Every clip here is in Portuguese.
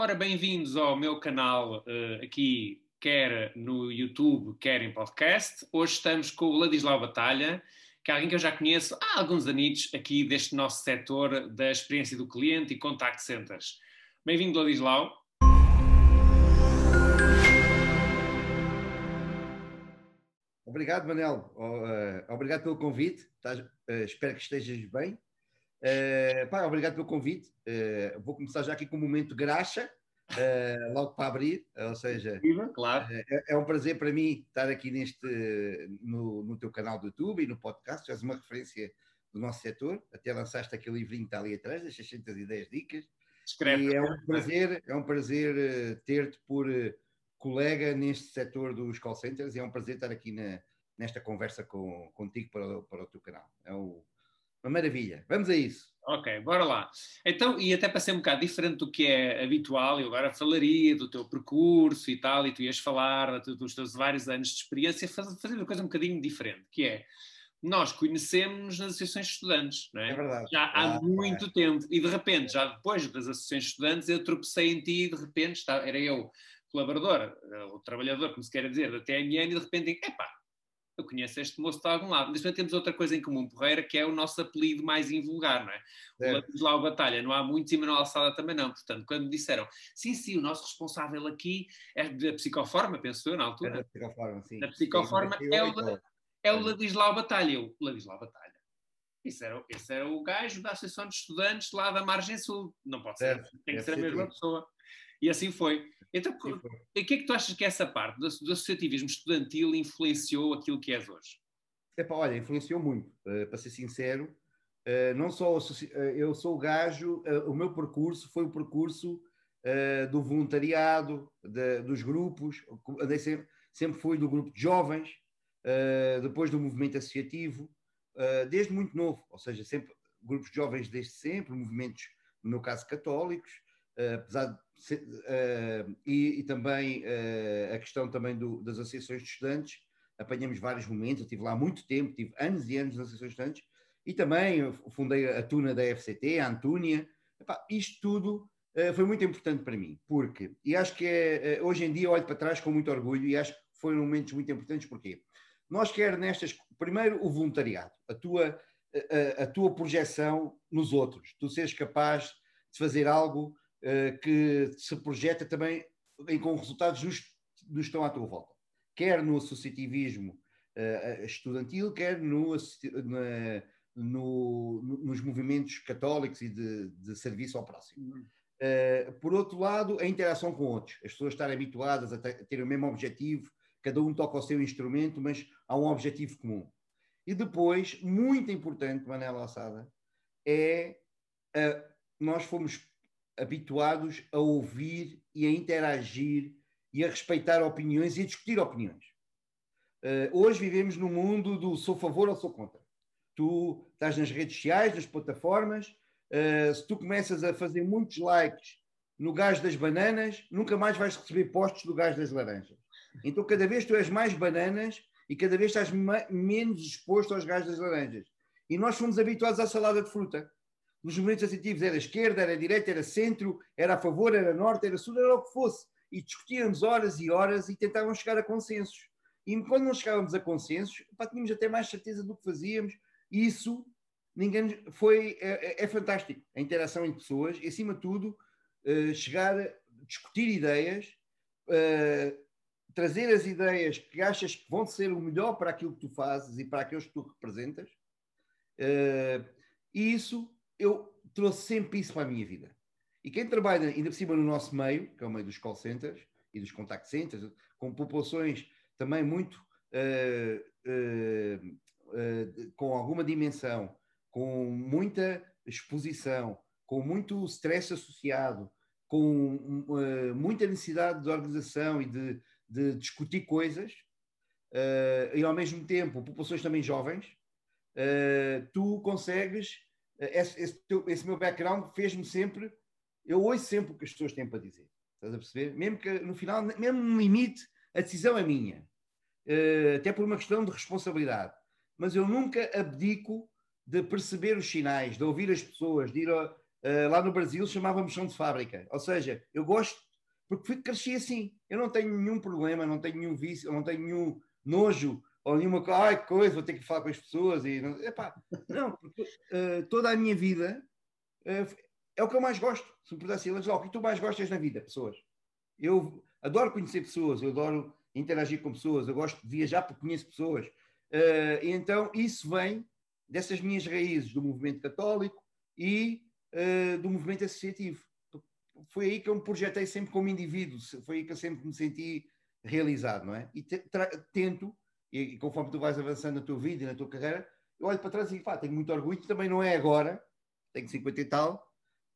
Ora, bem-vindos ao meu canal uh, aqui, quer no YouTube, quer em podcast. Hoje estamos com o Ladislau Batalha, que é alguém que eu já conheço há alguns anos aqui deste nosso setor da experiência do cliente e contact centers. Bem-vindo, Ladislau. Obrigado, Manel. Uh, obrigado pelo convite. Uh, espero que estejas bem. Uh, pá, obrigado pelo convite. Uh, vou começar já aqui com um momento graxa, uh, logo para abrir, ou seja, claro. é, é, um prazer para mim estar aqui neste, no, no teu canal do YouTube e no podcast, tu és uma referência do nosso setor, até lançaste aquele livrinho que está ali atrás, das 610 dicas, Escreve, e é um prazer, é um prazer ter-te por colega neste setor dos call centers e é um prazer estar aqui na, nesta conversa com, contigo para, para o teu canal. É o, uma maravilha. Vamos a isso. Ok, bora lá. Então, e até para ser um bocado diferente do que é habitual, eu agora falaria do teu percurso e tal, e tu ias falar dos teus vários anos de experiência, fazer uma coisa um bocadinho diferente, que é nós conhecemos nas associações de estudantes, não é? É verdade. Já há ah, muito é. tempo, e de repente, já depois das associações de estudantes, eu tropecei em ti e de repente era eu colaborador, o trabalhador, como se quer dizer, da TMN, e de repente, epá, eu conheço este moço de algum lado. Mas também temos outra coisa em comum, Porreira, que é o nosso apelido mais invulgar, não é? é. O Ladislau Batalha, não há muitos e Manuel Alçada também não. Portanto, quando me disseram, sim, sim, o nosso responsável aqui é da psicoforma, penso eu, na altura. É da psicoforma, sim. Da psicoforma sim, é, o, é o Ladislau Batalha. Eu, Ladislau Batalha. Isso era, esse era o gajo da Associação de Estudantes lá da Margem Sul. Não pode ser, tem que ser a mesma pessoa. E assim foi. Então, o que é que tu achas que essa parte do, do associativismo estudantil influenciou aquilo que és hoje? Epá, olha, influenciou muito, uh, para ser sincero. Uh, não só uh, eu sou o gajo, o meu percurso foi o percurso do voluntariado, de, dos grupos, sempre, sempre fui do grupo de jovens, depois do movimento associativo, desde muito novo, ou seja, sempre grupos de jovens desde sempre, movimentos, no meu caso, católicos, apesar de uh, e, e, também uh, a questão também do, das associações de estudantes, apanhamos vários momentos, eu estive lá muito tempo, tive anos e anos nas associações de estudantes, e também fundei a Tuna da FCT, a Antúnia, Epá, isto tudo foi muito importante para mim, porque, e acho que é, hoje em dia olho para trás com muito orgulho, e acho que foram momentos muito importantes, porque nós quer nestas, primeiro o voluntariado, a tua, a, a tua projeção nos outros, tu seres capaz de fazer algo eh, que se projeta também em, com resultados dos, dos que estão à tua volta, quer no associativismo uh, estudantil, quer no, na, no, nos movimentos católicos e de, de serviço ao próximo. Uh, por outro lado, a interação com outros, as pessoas estarem habituadas a ter o mesmo objetivo, cada um toca o seu instrumento, mas há um objetivo comum. E depois, muito importante, Manela Alçada, é uh, nós fomos habituados a ouvir e a interagir e a respeitar opiniões e a discutir opiniões. Uh, hoje vivemos num mundo do sou favor ou sou contra. Tu estás nas redes sociais, nas plataformas, uh, se tu começas a fazer muitos likes no gás das bananas, nunca mais vais receber postos do gás das laranjas. Então, cada vez tu és mais bananas e cada vez estás menos exposto aos gás das laranjas. E nós fomos habituados à salada de fruta nos movimentos associativos era esquerda, era direita, era centro, era a favor, era norte, era sul, era o que fosse. E discutíamos horas e horas e tentávamos chegar a consensos. E quando não chegávamos a consensos, pá, tínhamos até mais certeza do que fazíamos. E isso ninguém foi é, é, é fantástico. A interação entre pessoas e, acima de tudo, uh, chegar a discutir ideias, uh, trazer as ideias que achas que vão ser o melhor para aquilo que tu fazes e para aqueles que tu representas. Uh, e isso eu trouxe sempre isso para a minha vida. E quem trabalha ainda por cima no nosso meio, que é o meio dos call centers e dos contact centers, com populações também muito uh, uh, uh, com alguma dimensão, com muita exposição, com muito stress associado, com muita necessidade de organização e de, de discutir coisas, e ao mesmo tempo populações também jovens, tu consegues esse, esse, esse meu background fez-me sempre. Eu ouço sempre o que as pessoas têm para dizer. Estás a perceber? Mesmo que no final, mesmo no limite, a decisão é minha. Uh, até por uma questão de responsabilidade. Mas eu nunca abdico de perceber os sinais, de ouvir as pessoas, de ir ao, uh, lá no Brasil chamávamos chão de fábrica. Ou seja, eu gosto, porque fui, cresci assim. Eu não tenho nenhum problema, não tenho nenhum vício, não tenho nenhum nojo ou nenhuma ai, coisa, vou ter que falar com as pessoas. E, não, epá, não porque uh, toda a minha vida uh, é o que eu mais gosto. Se me pudesse dizer, o que tu mais gostas na vida? Pessoas. Eu adoro conhecer pessoas, eu adoro interagir com pessoas, eu gosto de viajar porque conheço pessoas. Uh, então, isso vem dessas minhas raízes do movimento católico e do movimento associativo. Foi aí que eu me projetei sempre como indivíduo, foi aí que eu sempre me senti realizado, não é? E tento, e, e, conforme tu vais avançando na tua vida e na tua carreira, eu olho para trás e digo, tenho muito orgulho, também não é agora, tenho 50 e tal,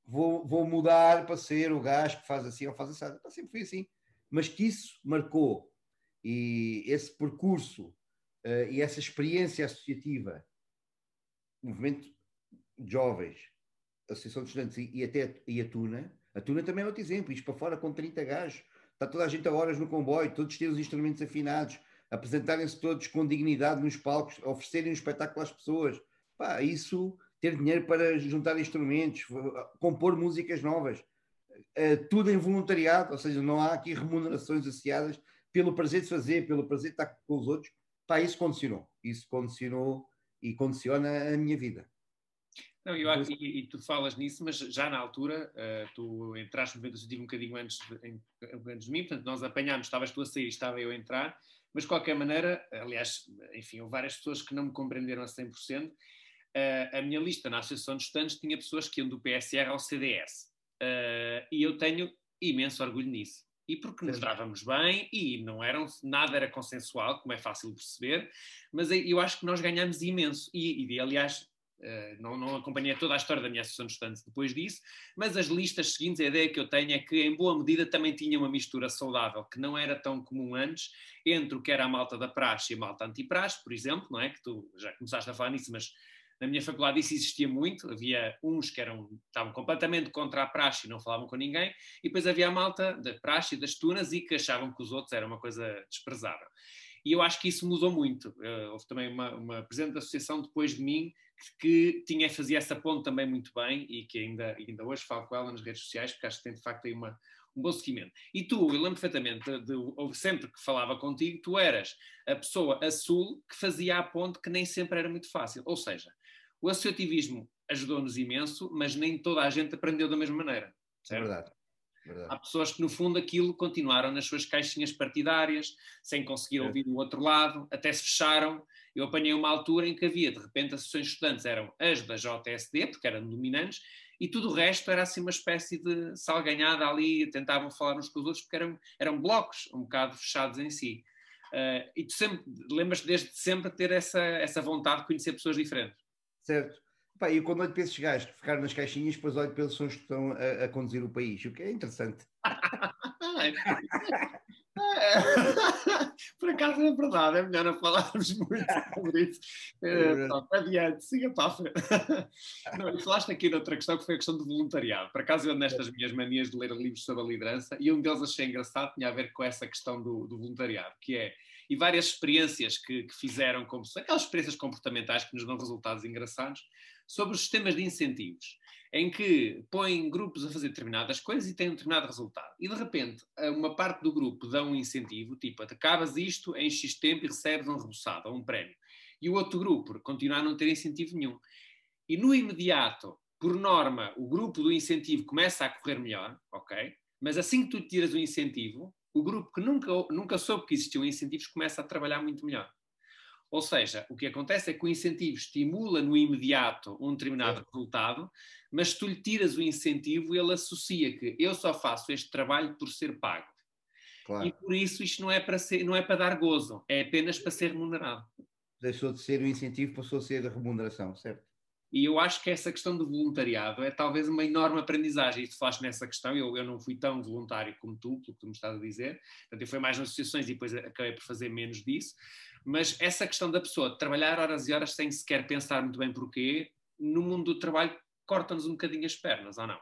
vou, vou mudar para ser o gajo que faz assim ou faz assim. Então, sempre fui assim. Mas que isso marcou e esse percurso uh, e essa experiência associativa, movimento de jovens, Associação de Estudantes e, e até e a Tuna, a Tuna também é outro exemplo, isto para fora com 30 gajos, está toda a gente a horas no comboio, todos têm os instrumentos afinados, apresentarem-se todos com dignidade nos palcos, oferecerem um espetáculo às pessoas. Pá, isso ter dinheiro para juntar instrumentos, compor músicas novas, eh, tudo em voluntariado, ou seja, não há aqui remunerações associadas pelo prazer de fazer, pelo prazer de estar com os outros. Pá, isso condicionou, isso condicionou e condiciona a minha vida. Não, eu, e, e, tu falas nisso, mas já na altura, uh, tu entraste no associativo um bocadinho antes de, antes de mim, portanto, nós apanhámos, estavas tu a sair, estava eu a entrar, mas de qualquer maneira, aliás, enfim, houve várias pessoas que não me compreenderam a 100%, uh, a minha lista na Associação de Estudantes tinha pessoas que iam do PSR ao CDS. Uh, eh, e eu tenho imenso orgulho nisso. E porque nos dávamos bem e não eram, nada era consensual, como é fácil perceber, mas eu acho que nós ganhamos imenso. E, e aliás, não, não, acompanhei toda a história da minha associação de estudantes depois disso, mas as listas seguintes, a ideia que eu tenho é que, em boa medida, também tinha uma mistura saudável, que não era tão comum antes, entre o que era a malta da praxe e a malta antipraxe, por exemplo, não é? Que tu já começaste a falar nisso, mas na minha faculdade isso existia muito, havia uns que eram, estavam completamente contra a praxe e não falavam com ninguém, e depois havia a malta da praxe e das tunas e que achavam que os outros era uma coisa desprezável. E eu acho que isso mudou muito. Uh, houve também uma, uma presidente da associação depois de mim que, tinha, fazia essa ponte também muito bem e que ainda, ainda hoje falo com ela nas redes sociais, porque acho que tem de facto aí uma, um bom seguimento. E tu, eu lembro perfeitamente, de, de, sempre que falava contigo, tu eras a pessoa a sul que fazia a ponte que nem sempre era muito fácil. Ou seja, o associativismo ajudou-nos imenso, mas nem toda a gente aprendeu da mesma maneira. É certo? É verdade. Verdade. Há pessoas que, no fundo, aquilo continuaram nas suas caixinhas partidárias, sem conseguir é. ouvir o outro lado, até se fecharam. Eu apanhei uma altura em que havia, de repente, associações de estudantes eram as da JSD, porque eram dominantes, e tudo o resto era assim uma espécie de salganhada ali, tentavam falar uns com os outros, porque eram, eram blocos um bocado fechados em si. Uh, e tu sempre, lembras-te desde sempre ter essa, essa vontade de conhecer pessoas diferentes? Certo. Pá, eu quando olho para esses gajos que ficaram nas caixinhas, depois olho para eles que estão a, a, conduzir o país, o que é interessante. Por acaso é verdade, é melhor não falarmos muito sobre isso. É, adiante, siga para a frente. Não, falaste aqui de outra questão que foi a questão do voluntariado. Por acaso eu nestas minhas manias de ler livros sobre a liderança, e um deles achei engraçado, tinha a ver com essa questão do, do voluntariado, que é e várias experiências que, que fizeram, como aquelas experiências comportamentais que nos dão resultados engraçados, sobre os sistemas de incentivos, em que põem grupos a fazer determinadas coisas e têm um determinado resultado. E de repente, uma parte do grupo dá um incentivo, tipo, acabas isto em X tempo e recebes um reboçado ou um prémio. E o outro grupo continua a não ter incentivo nenhum. E no imediato, por norma, o grupo do incentivo começa a correr melhor, ok? Mas assim que tu tiras o incentivo, o grupo que nunca, nunca soube que existiam incentivos começa a trabalhar muito melhor. Ou seja, o que acontece é que o incentivo estimula no imediato um determinado é. resultado, mas se tu lhe tiras o incentivo, ele associa que eu só faço este trabalho por ser pago. Claro. E por isso isto não é para ser, não é para dar gozo, é apenas para ser remunerado. Deixou de ser o incentivo, passou a ser a remuneração, certo? E eu acho que essa questão do voluntariado é talvez uma enorme aprendizagem. E tu falaste nessa questão, eu, eu não fui tão voluntário como tu, pelo que tu me estás a dizer. Portanto, eu fui mais nas associações e depois acabei por fazer menos disso. Mas essa questão da pessoa trabalhar horas e horas sem sequer pensar muito bem porquê, no mundo do trabalho corta-nos um bocadinho as pernas, ou não?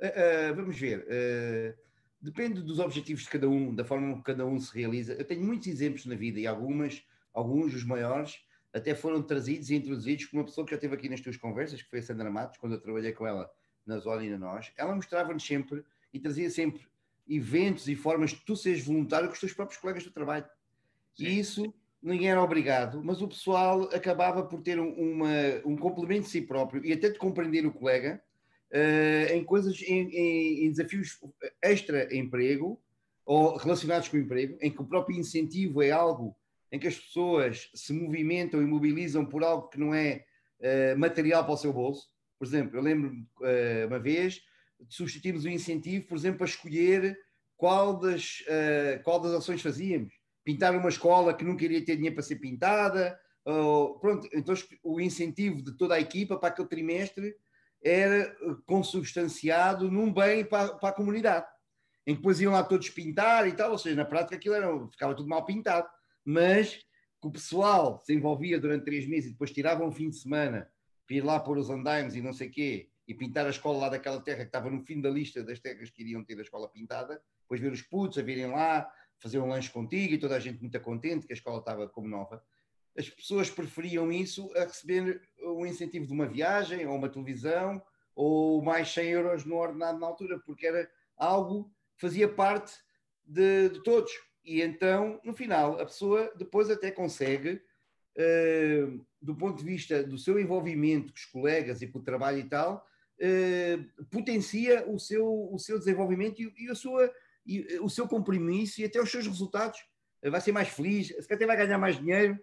Uh, uh, vamos ver. Uh, depende dos objetivos de cada um, da forma como cada um se realiza. Eu tenho muitos exemplos na vida e algumas, alguns, os maiores, até foram trazidos e introduzidos por uma pessoa que já esteve aqui nas tuas conversas, que foi a Sandra Matos, quando eu trabalhei com ela na Zona e na Nós. Ela mostrava-nos sempre e trazia sempre eventos e formas de tu seres voluntário com os teus próprios colegas do trabalho. Sim. E isso ninguém era obrigado, mas o pessoal acabava por ter uma, um complemento de si próprio e até de compreender o colega uh, em coisas, em, em, em desafios extra-emprego ou relacionados com o emprego, em que o próprio incentivo é algo em que as pessoas se movimentam e mobilizam por algo que não é uh, material para o seu bolso. Por exemplo, eu lembro uh, uma vez de substituirmos o incentivo, por exemplo, a escolher qual das, qual das ações fazíamos. Pintar uma escola que nunca iria ter dinheiro para ser pintada. Pronto, então o incentivo de toda a equipa para aquele trimestre era consubstanciado num bem para, para a comunidade. Em que depois iam lá todos pintar e tal, ou seja, na prática aquilo era, ficava tudo mal pintado mas que o pessoal se envolvia durante três meses e depois tirava um fim de semana para ir lá pôr os andaimes e não sei quê, e pintar a escola lá daquela terra que estava no fim da lista das terras que iriam ter a escola pintada, depois ver os putos a virem lá, fazer um lanche contigo e toda a gente muito contente que a escola estava como nova. As pessoas preferiam isso a receber um incentivo de uma viagem ou uma televisão ou mais 100 euros no ordenado na altura, porque era algo que fazia parte de, de todos. E então, no final, a pessoa depois até consegue, uh, do ponto de vista do seu envolvimento com os colegas e com o trabalho e tal, uh, potencia o seu, o seu desenvolvimento e, e, a sua, e o seu compromisso e até os seus resultados. Uh, vai ser mais feliz, se calhar até vai ganhar mais dinheiro.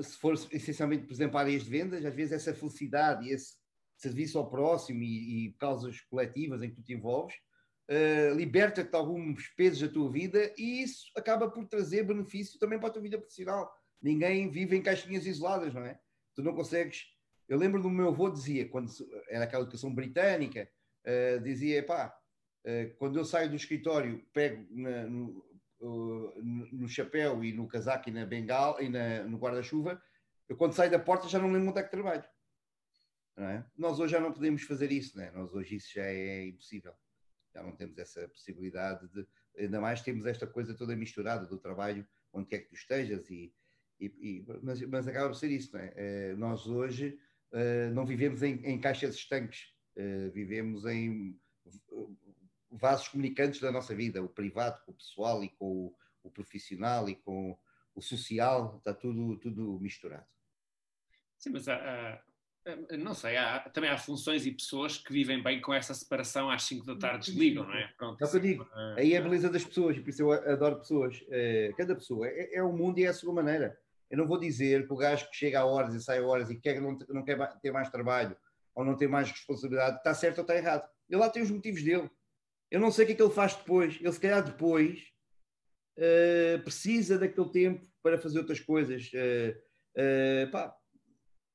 se for essencialmente, por exemplo, áreas de vendas, às vezes essa felicidade e esse serviço ao próximo e, e causas coletivas em que tu te envolves liberta-te de alguns pesos da tua vida e isso acaba por trazer benefício também para a tua vida profissional. Ninguém vive em caixinhas isoladas, não é? Tu não consegues. Eu lembro do meu avô dizia, quando era aquela educação britânica, uh, dizia, pá, quando eu saio do escritório, pego na, no, no, chapéu e no casaco e na bengala e na, no guarda-chuva, eu quando saio da porta já não lembro onde é que trabalho. É? Nós hoje já não podemos fazer isso, é? nós hoje isso já é impossível já não temos essa possibilidade de, ainda mais temos esta coisa toda misturada do trabalho, onde quer que tu estejas, e, e, e mas, mas, acaba por ser isso, é? Uh, nós hoje uh, não vivemos em, em caixas estanques, uh, vivemos em vasos comunicantes da nossa vida, o privado com o pessoal e com o, o profissional e com o social, está tudo, tudo misturado. Sim, mas há, eh, não sei, há, também há funções e pessoas que vivem bem com essa separação às 5 da tarde desligam, não é? Pronto, é o que eu digo. Uh, Aí é a beleza das pessoas, por isso eu adoro pessoas. Uh, cada pessoa é, é o mundo e é a sua maneira. Eu não vou dizer que o gajo que chega a horas e sai a horas e quer, não, não quer ter mais trabalho ou não ter mais responsabilidade está certo ou está errado. Ele lá tem os motivos dele. Eu não sei o que é que ele faz depois. Ele, se calhar, depois uh, precisa daquele tempo para fazer outras coisas. pá,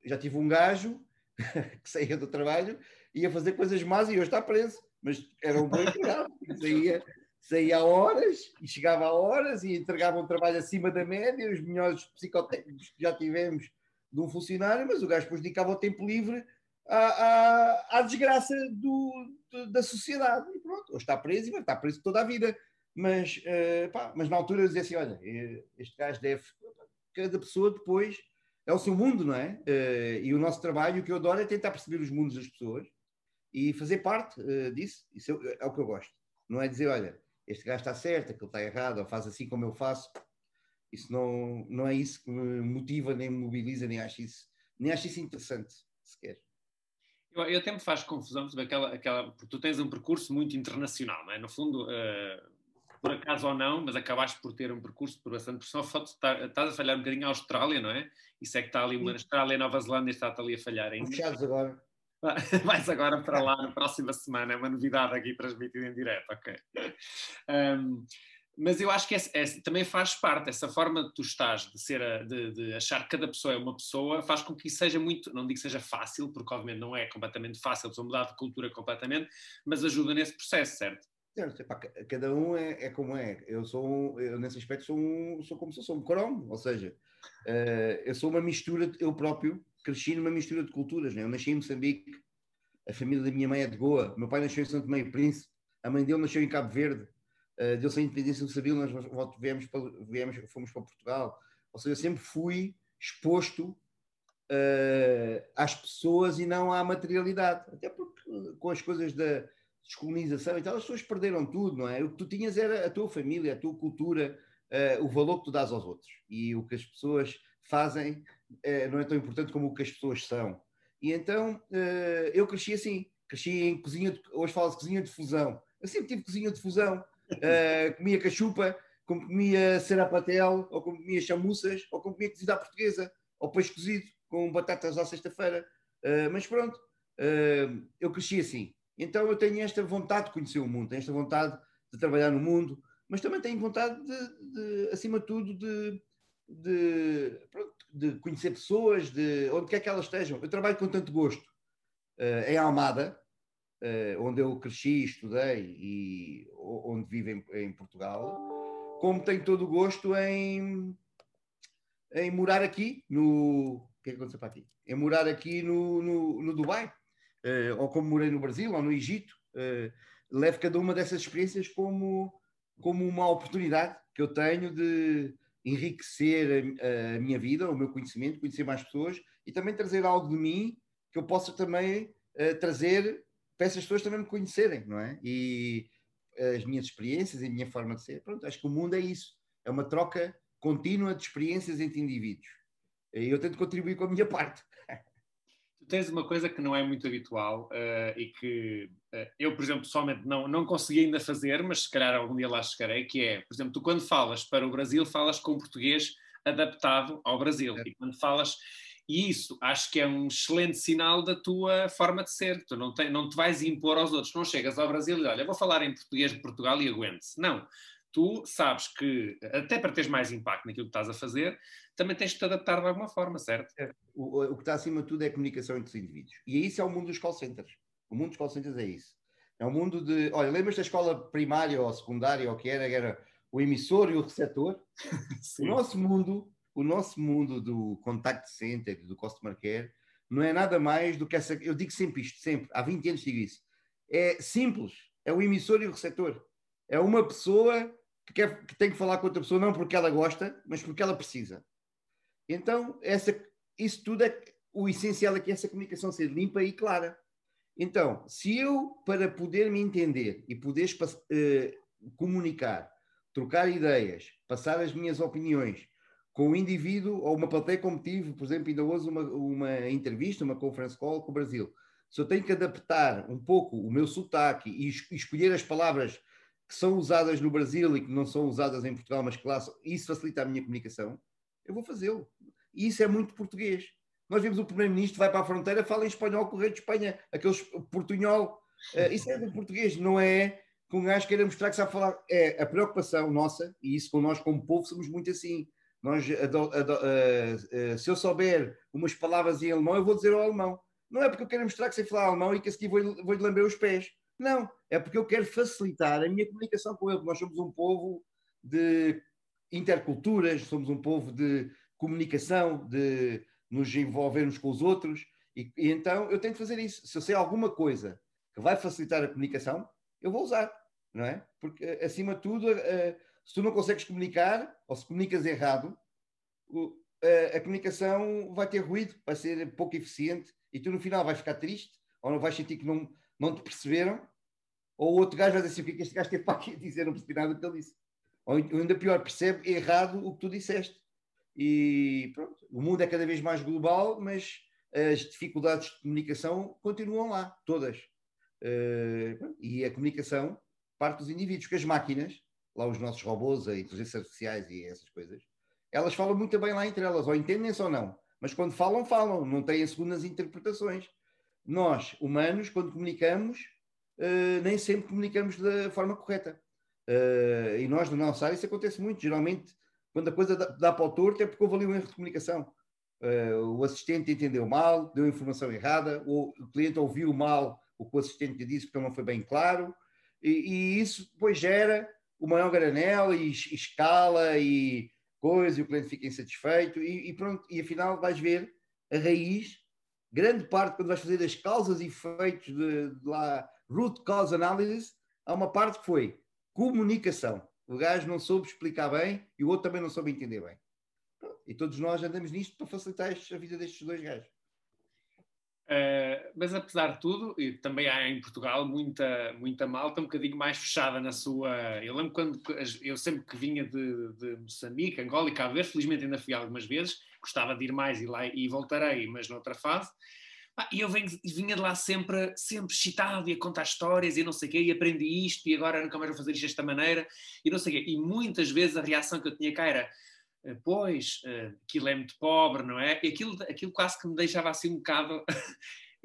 já tive um gajo que saía do trabalho ia fazer coisas más e hoje está preso, mas era um bom empregado, saía, saía a horas e chegava a horas e entregava um trabalho acima da média, os melhores psicotécnicos que já tivemos de um funcionário, mas o gajo depois dedicava o tempo livre à, à, desgraça do, da sociedade. E pronto, hoje está preso e vai estar preso toda a vida. Mas, uh, pá, mas na altura dizia assim: olha, eh, este gajo deve. Cada pessoa depois é o seu mundo, não é? Uh, e o nosso trabalho, o que eu adoro é tentar perceber os mundos das pessoas e fazer parte uh, disso. Isso é, é, o que eu gosto. Não é dizer, olha, este gajo está certo, aquele está errado, ou faz assim como eu faço. Isso não, não é isso que me motiva, nem me mobiliza, nem acho isso, nem acho isso interessante, sequer. Eu, eu até me faz confusão, porque, aquela, aquela, porque tu tens um percurso muito internacional, não é? No fundo, uh por acaso ou não, mas acabaste por ter um percurso por bastante pressão. Estás a falhar um bocadinho a Austrália, não é? Isso é que está ali, uma Austrália e Nova Zelândia está ali a falhar ainda. Fechados agora. Vais agora para lá na próxima semana, é uma novidade aqui transmitida em direto, ok. Um, mas eu acho que é, é, também faz parte, essa forma de tu estás, de, ser a, de, de, achar que cada pessoa é uma pessoa, faz com que isso seja muito, não digo que seja fácil, porque obviamente não é completamente fácil, precisa mudar de cultura completamente, mas ajuda nesse processo, certo? Certo, cada um é, é, como é. Eu sou, eu nesse aspecto sou, um, sou como se sou um cromo, ou seja, uh, eu sou uma mistura, eu próprio cresci numa mistura de culturas. Né? Eu nasci em Moçambique, a família da minha mãe é de Goa, meu pai nasceu em Santo Meio Príncipe, a mãe dele nasceu em Cabo Verde, uh, deu-se a independência do Sabilo, nós viemos, para, viemos, fomos para Portugal. Ou seja, eu sempre fui exposto uh, às pessoas e não à materialidade. Até porque com as coisas da descolonização e tal, as pessoas perderam tudo, não é? O que tu tinhas era a tua família, a tua cultura, uh, o valor que tu dás aos outros. E o que as pessoas fazem uh, não é tão importante como o que as pessoas são. E então eu cresci assim, cresci em cozinha, de, hoje falo de cozinha de fusão. Eu sempre tive cozinha de fusão, comia cachupa, como comia serapatel, ou como comia chamuças, ou como comia cozido à portuguesa, ou peixe cozido com batatas à sexta-feira. Uh, mas pronto, uh, eu cresci assim. Então eu tenho esta vontade de conhecer o mundo, tenho esta vontade de trabalhar no mundo, mas também tenho vontade de, de acima de tudo, de, de, pronto, de, conhecer pessoas, de onde quer que elas estejam. Eu trabalho com tanto gosto uh, em Almada, onde eu cresci, estudei e onde vivo em, em Portugal como tenho todo o gosto em, em morar aqui no. O que é que aconteceu para aqui? Em morar aqui no, no, no Dubai, uh, ou como morei no Brasil, ou no Egito. Uh, levo cada uma dessas experiências como, como uma oportunidade que eu tenho de enriquecer a, a, minha vida, o meu conhecimento, conhecer mais pessoas e também trazer algo de mim que eu possa também uh, trazer para essas pessoas também me conhecerem, não é? E, as minhas experiências e a minha forma de ser. Pronto, acho que o mundo é isso. É uma troca contínua de experiências entre indivíduos. E eu tento contribuir com a minha parte. Tu tens uma coisa que não é muito habitual uh, e que uh, eu, por exemplo, pessoalmente não, não consegui ainda fazer, mas se calhar algum dia lá chegarei, que é, por exemplo, tu quando falas para o Brasil, falas com português adaptado ao Brasil. É. E quando falas e isso acho que é um excelente sinal da tua forma de ser. Tu não te, não te vais impor aos outros. Não chegas ao Brasil e olha, vou falar em português de Portugal e aguente-se. Não. Tu sabes que, até para teres mais impacto naquilo que estás a fazer, também tens de te adaptar de alguma forma, certo? O, o, que está acima de tudo é a comunicação entre os indivíduos. E isso é o mundo dos call centers. O mundo dos call centers é isso. É um mundo de. Olha, lembras da escola primária ou secundária ou que era? Era o emissor e o receptor. o nosso mundo o nosso mundo do contact center, do customer care, não é nada mais do que essa. Eu digo sempre isto, sempre, há 20 anos digo isso. É simples, é o emissor e o receptor. É uma pessoa que, quer, que tem que falar com outra pessoa, não porque ela gosta, mas porque ela precisa. Então, essa, isso tudo é. O essencial é que essa comunicação seja limpa e clara. Então, se eu, para poder me entender e poder uh, comunicar, trocar ideias, passar as minhas opiniões, com o indivíduo ou uma plateia como tive, por exemplo, ainda hoje uma, uma entrevista, uma conference call com o Brasil. Se eu tenho que adaptar um pouco o meu sotaque e escolher as palavras que são usadas no Brasil e que não são usadas em Portugal, mas que lá isso facilita a minha comunicação, eu vou fazê-lo. E isso é muito português. Nós vemos o Primeiro-Ministro vai para a fronteira, fala em espanhol com o rei de Espanha, aqueles portunhol. Uh, isso é do português, não é com um gajo queira mostrar que sabe falar. É a preocupação nossa, e isso com nós como povo somos muito assim nós, uh, uh, se eu souber umas palavras em alemão, eu vou dizer ao alemão. Não é porque eu quero mostrar que sei falar alemão e que a seguir vou-lhe vou lamber os pés. Não, é porque eu quero facilitar a minha comunicação com ele. Nós somos um povo de interculturas, somos um povo de comunicação, de nos envolvermos com os outros. E, e, então eu tenho que fazer isso. Se eu sei alguma coisa que vai facilitar a comunicação, eu vou usar, não é? Porque, acima de tudo, uh, se tu não consegues comunicar, ou se comunicas errado, a, comunicação vai ter ruído, vai ser pouco eficiente, e tu no final vais ficar triste, ou não vais sentir que não, não te perceberam, ou o outro gajo vai dizer assim, o que é que este gajo teve para aqui dizer, não percebi nada do que ele disse. Ou ainda pior, percebe errado o que tu disseste. E pronto, o mundo é cada vez mais global, mas as dificuldades de comunicação continuam lá, todas. Uh, e a comunicação parte dos indivíduos, que as máquinas lá os nossos robôs, a inteligências artificiais e essas coisas, elas falam muito bem lá entre elas, ou entendem-se ou não. Mas quando falam, falam, não têm segundas interpretações. Nós, humanos, quando comunicamos, uh, nem sempre comunicamos da forma correta. Uh, e nós, na nossa área, isso acontece muito. Geralmente, quando a coisa dá, dá para o torto, é porque houve ali um erro de comunicação. Uh, o assistente entendeu mal, deu informação errada, ou o cliente ouviu mal o que o assistente disse porque não foi bem claro, e, e isso depois gera o maior granel e, escala e coisa, e o cliente fica insatisfeito e, e, pronto, e afinal vais ver a raiz, grande parte quando vais fazer as causas e efeitos de, de lá, root cause analysis, há uma parte que foi comunicação. O gajo não soube explicar bem e o outro também não soube entender bem. E todos nós andamos nisto para facilitar a vida destes dois gajos. Uh, mas apesar de tudo, e também há em Portugal muita, muita malta um bocadinho mais fechada na sua. Eu lembro quando eu sempre que vinha de, de Moçambique, Angola e Cabo Verde, felizmente ainda fui algumas vezes, gostava de ir mais e lá e voltarei, mas noutra fase. E eu vinha de lá sempre, sempre excitado e a contar histórias e não sei o quê, e aprendi isto e agora nunca mais vou fazer isto desta maneira e não sei o quê. E muitas vezes a reação que eu tinha cá era eh, pois, uh, aquilo é muito pobre, não é? E aquilo, aquilo quase que me deixava assim um bocado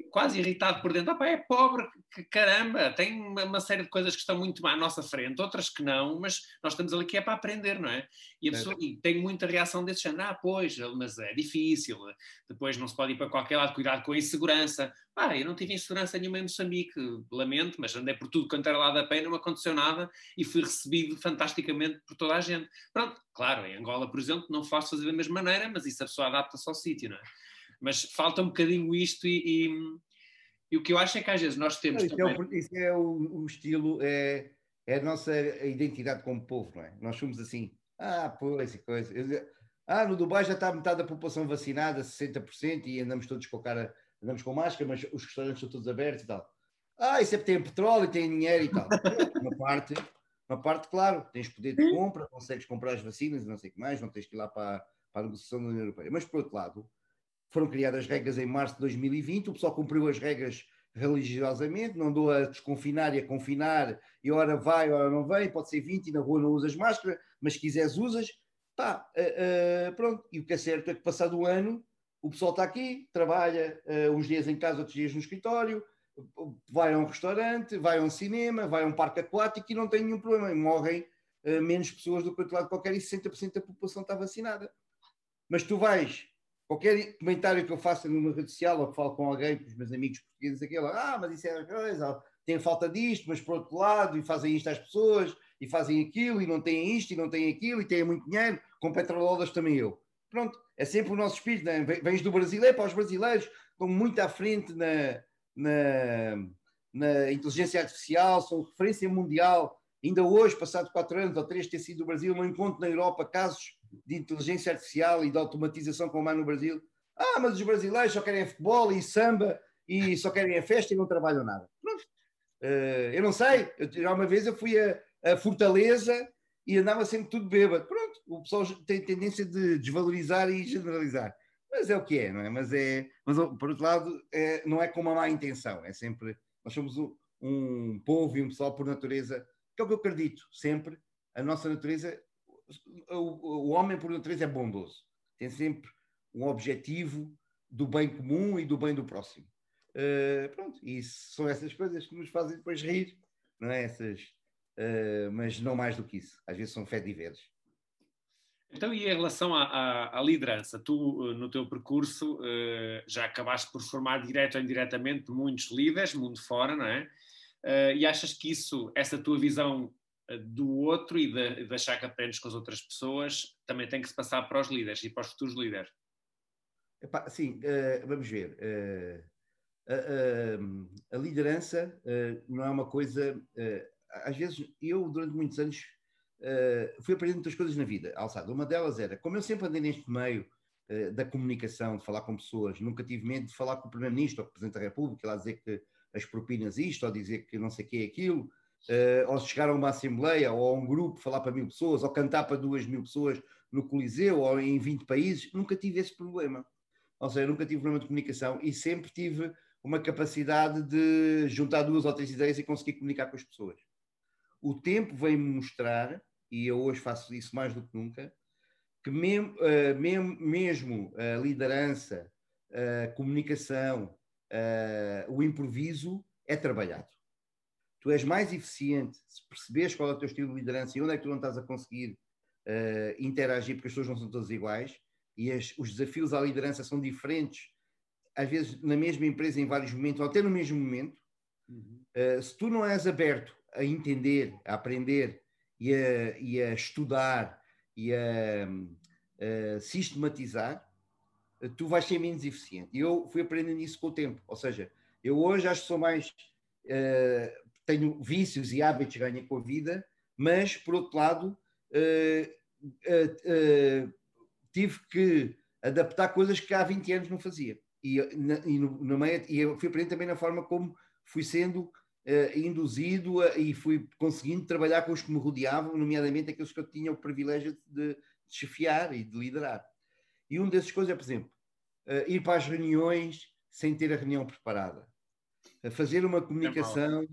quase irritado por dentro. Ah, é pobre, que caramba, tem uma, uma, série de coisas que estão muito à nossa frente, outras que não, mas nós estamos ali que é para aprender, não é? E, a pessoa, é. e tem muita reação desse género, ah, pois, mas é difícil, depois não se pode ir para qualquer lado, cuidado com a insegurança. Ah, eu não tive insegurança nenhuma em Moçambique, lamento, mas andei por tudo quanto era lá da pena, não aconteceu nada e fui recebido fantasticamente por toda a gente. Pronto, claro, em Angola, por exemplo, não faço fazer da mesma maneira, mas isso a pessoa adapta-se ao sítio, não é? Mas falta um bocadinho isto e, e, e, o que eu acho é que às vezes nós temos. Isso, também... é, o, isso é o, o, estilo, é, é a nossa identidade como povo, não é? Nós somos assim, ah, pois, e coisa. Ah, no Dubai já está metade da população vacinada, 60%, e andamos todos com a cara, andamos com máscara, mas os restaurantes estão todos abertos e tal. Ah, isso é porque tem petróleo, tem dinheiro e tal. Uma parte, uma parte, claro, tens poder de compra, consegues comprar as vacinas e não sei o que mais, não tens que ir lá para, para a negociação da União Europeia. Mas, por outro lado, foram criadas regras em março de 2020, o pessoal cumpriu as regras religiosamente, não andou a desconfinar e a confinar, e hora vai, hora não vem, pode ser 20 e na rua não usas máscara, mas se quiseres usas, pá, uh, uh, pronto. E o que é certo é que passado um ano, o pessoal está aqui, trabalha uh, uns dias em casa, outros dias no escritório, vai a um restaurante, vai a um cinema, vai a um parque aquático e não tem nenhum problema, morrem menos pessoas do que outro lado qualquer e 60% da população está vacinada. Mas tu vais qualquer comentário que eu faça numa rede social ou que falo com alguém, com os meus amigos portugueses, aquilo, ah, mas isso é coisa, tem falta disto, mas por outro lado, e fazem isto às pessoas, e fazem aquilo, e não têm isto, e não têm aquilo, e têm muito dinheiro, com petroleras também eu. Pronto, é sempre o nosso espírito, né? vens do brasileiro para os brasileiros, estão muito à frente na, na, na inteligência artificial, são referência mundial. Ainda hoje, passado quatro anos ou três, ter sido do Brasil, não encontro na Europa casos de inteligência artificial e de automatização como há no Brasil. Ah, mas os brasileiros só querem futebol e samba e só querem a festa e não trabalham nada. Pronto. Uh, eu não sei. Eu, uma vez eu fui a, a, Fortaleza e andava sempre tudo bêbado. Pronto. O pessoal tem tendência de desvalorizar e generalizar. Mas é o que é, não é? Mas, é, mas por outro lado, é, não é com uma má intenção. É sempre. Nós somos um, um povo e um pessoal por natureza, que é o que eu acredito sempre. A nossa natureza o, o homem por natureza é bondoso, tem sempre um objetivo do bem comum e do bem do próximo. Uh, pronto, e são essas coisas que nos fazem depois rir, não é? Essas, uh, mas não mais do que isso. Às vezes são fé de veres. Então, e em relação à, à, à, liderança, tu no teu percurso uh, já acabaste por formar direto ou indiretamente muitos líderes, mundo fora, não é? e achas que isso, essa tua visão do outro e de, de achar que aprendes com as outras pessoas também tem que se passar para os líderes e para os futuros líderes. Epá, sim, uh, vamos ver. Uh, uh, a liderança não é uma coisa. às vezes, eu, durante muitos anos, fui aprendendo muitas coisas na vida, alçada. Uma delas era, como eu sempre andei neste meio da comunicação, de falar com pessoas, nunca tive medo de falar com o Primeiro-Ministro ou com o Presidente da República, lá dizer que as propinas isto, ou dizer que não sei o que é aquilo uh, ou chegar a uma assembleia ou a um grupo, falar para mil pessoas, ou cantar para duas mil pessoas no Coliseu ou em 20 países, nunca tive esse problema. Ou seja, nunca tive problema de comunicação e sempre tive uma capacidade de juntar duas ou três ideias e conseguir comunicar com as pessoas. O tempo vem-me mostrar, e eu hoje faço isso mais do que nunca, que mesmo, uh, mesmo, mesmo a liderança, a comunicação, uh, o improviso é trabalhado tu és mais eficiente se percebes qual é o teu estilo de liderança e onde é que tu não estás a conseguir uh, interagir, porque as pessoas não são todas iguais e as, os desafios à liderança são diferentes, às vezes na mesma empresa, em vários momentos, ou até no mesmo momento. Uhum. Uh, se tu não és aberto a entender, a aprender e a, e a estudar e a, a sistematizar, tu vais ser menos eficiente. E eu fui aprendendo isso com o tempo. Ou seja, eu hoje acho que sou mais uh, tenho vícios e hábitos que ganho com a vida, mas, por outro lado, uh, uh, tive que adaptar coisas que há 20 anos não fazia. E, na, e, no, no meio, e eu fui aprendendo também na forma como fui sendo induzido a, e fui conseguindo trabalhar com os que me rodeavam, nomeadamente aqueles que eu tinha o privilégio de, de chefiar e de liderar. E um desses coisas é, por exemplo, uh, ir para as reuniões sem ter a reunião preparada. Uh, fazer uma comunicação,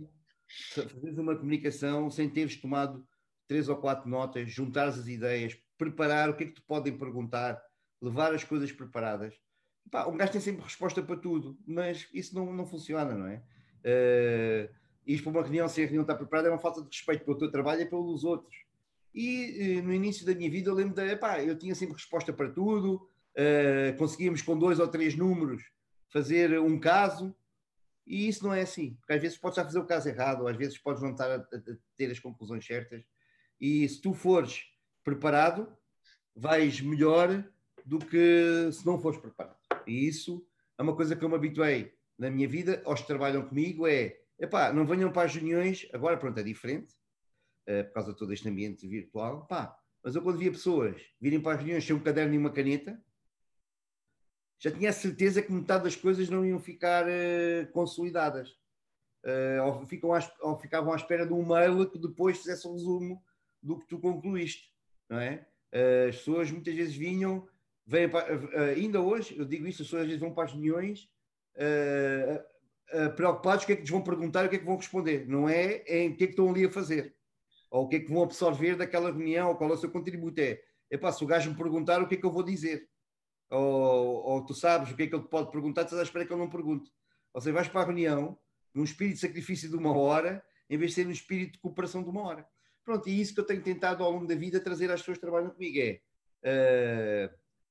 é fazer uma comunicação sem teres tomado três ou quatro notas, juntar as ideias, preparar o que é que te podem perguntar, levar as coisas preparadas. Pá, um gajo tem sempre resposta para tudo, mas isso não, não funciona, não é? Uh, ir para uma reunião sem a reunião estar preparada é uma falta de respeito pelo teu trabalho e pelos outros. E uh, no início da minha vida eu lembro de, epá, eu tinha sempre resposta para tudo, uh, conseguíamos com dois ou três números fazer um caso, e isso não é assim, porque às vezes podes já fazer o caso errado, às vezes podes não estar a, a ter as conclusões certas, e se tu fores preparado, vais melhor do que se não fores preparado. E isso é uma coisa que eu me habituei na minha vida, aos que trabalham comigo, é epá, não venham para as reuniões, agora pronto, é diferente, uh, por causa de todo este ambiente virtual, pá, mas eu quando via pessoas virem para as reuniões sem um caderno e uma caneta, já tinha a certeza que metade das coisas não iam ficar uh, consolidadas. Uh, ou, ficam ou ficavam à espera de um mail que depois fizesse um resumo do que tu concluíste, não é? Uh, as pessoas muitas vezes vinham, vêm ainda hoje, eu digo isso, as pessoas às vezes vão para as reuniões preocupados o que é que lhes vão perguntar e o que é que vão responder, não é em o que é que estão ali a fazer, ou o que é que vão absorver daquela reunião, ou qual é o seu contributo, é, epá, se o gajo me perguntar o que é que eu vou dizer, ou, ou tu sabes o que é que ele pode perguntar, estás à espera que ele não pergunte. Ou seja, vais para a reunião num espírito de sacrifício de uma hora, em vez de ser num espírito de cooperação de uma hora. Pronto, e isso que eu tenho tentado ao longo da vida trazer às pessoas que trabalham comigo é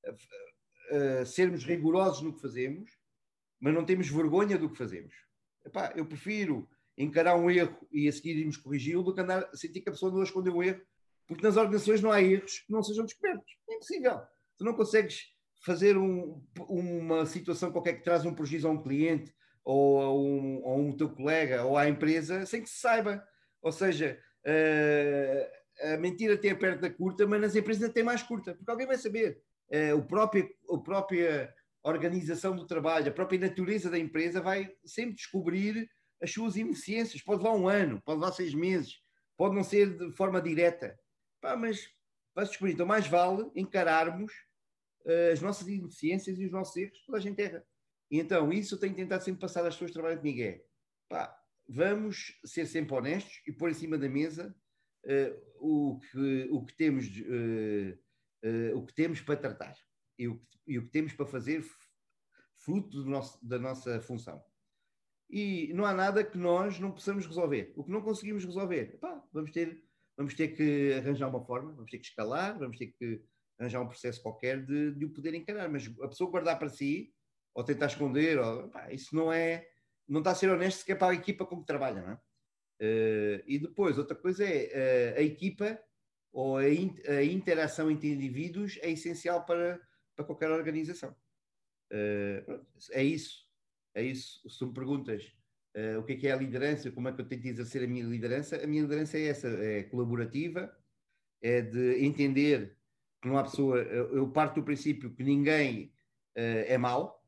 uh, uh, sermos rigorosos no que fazemos, mas não temos vergonha do que fazemos. Epá, eu prefiro encarar um erro e a seguir irmos corrigi-lo do que andar sentir que a pessoa não escondeu um erro, porque nas organizações não há erros que não sejam descobertos. É impossível. Tu não consegues fazer um, uma situação qualquer que traz um prejuízo a um cliente ou a um, a um teu colega ou à empresa sem que se saiba. Ou seja, uh, a mentira tem a perna curta, mas nas empresas tem mais curta, porque alguém vai saber. Uh, o próprio, a própria organização do trabalho, a própria natureza da empresa vai sempre descobrir as suas ineficiências. Pode levar um ano, pode levar seis meses, pode não ser de forma direta. Pá, mas vai descobrir. Então, mais vale encararmos as nossas ineficiências e os nossos erros, toda a gente erra. E então, isso eu tenho tentado sempre passar às pessoas que trabalham comigo é, pá, vamos ser sempre honestos e pôr em cima da mesa uh, o, que, o, que temos, uh, uh, o que temos para tratar e o, e o que temos para fazer fruto nosso, da nossa função. E não há nada que nós não possamos resolver. O que não conseguimos resolver, pá, vamos ter, vamos ter que arranjar uma forma, vamos ter que escalar, vamos ter que arranjar um processo qualquer de, de o poder encarar. Mas a pessoa guardar para si, ou tentar esconder, ou, pá, isso não é. Não está a ser honesto sequer para a equipa com que trabalha, não é? Uh, e depois, outra coisa é uh, a equipa ou a, in, a, interação entre indivíduos é essencial para, para qualquer organização. Uh, é isso. É isso. Se me perguntas o que é, que é a liderança, como é que eu tento exercer a minha liderança, a minha liderança é essa, é colaborativa, é de entender que não há pessoa. Eu parto do princípio que ninguém uh, é mau,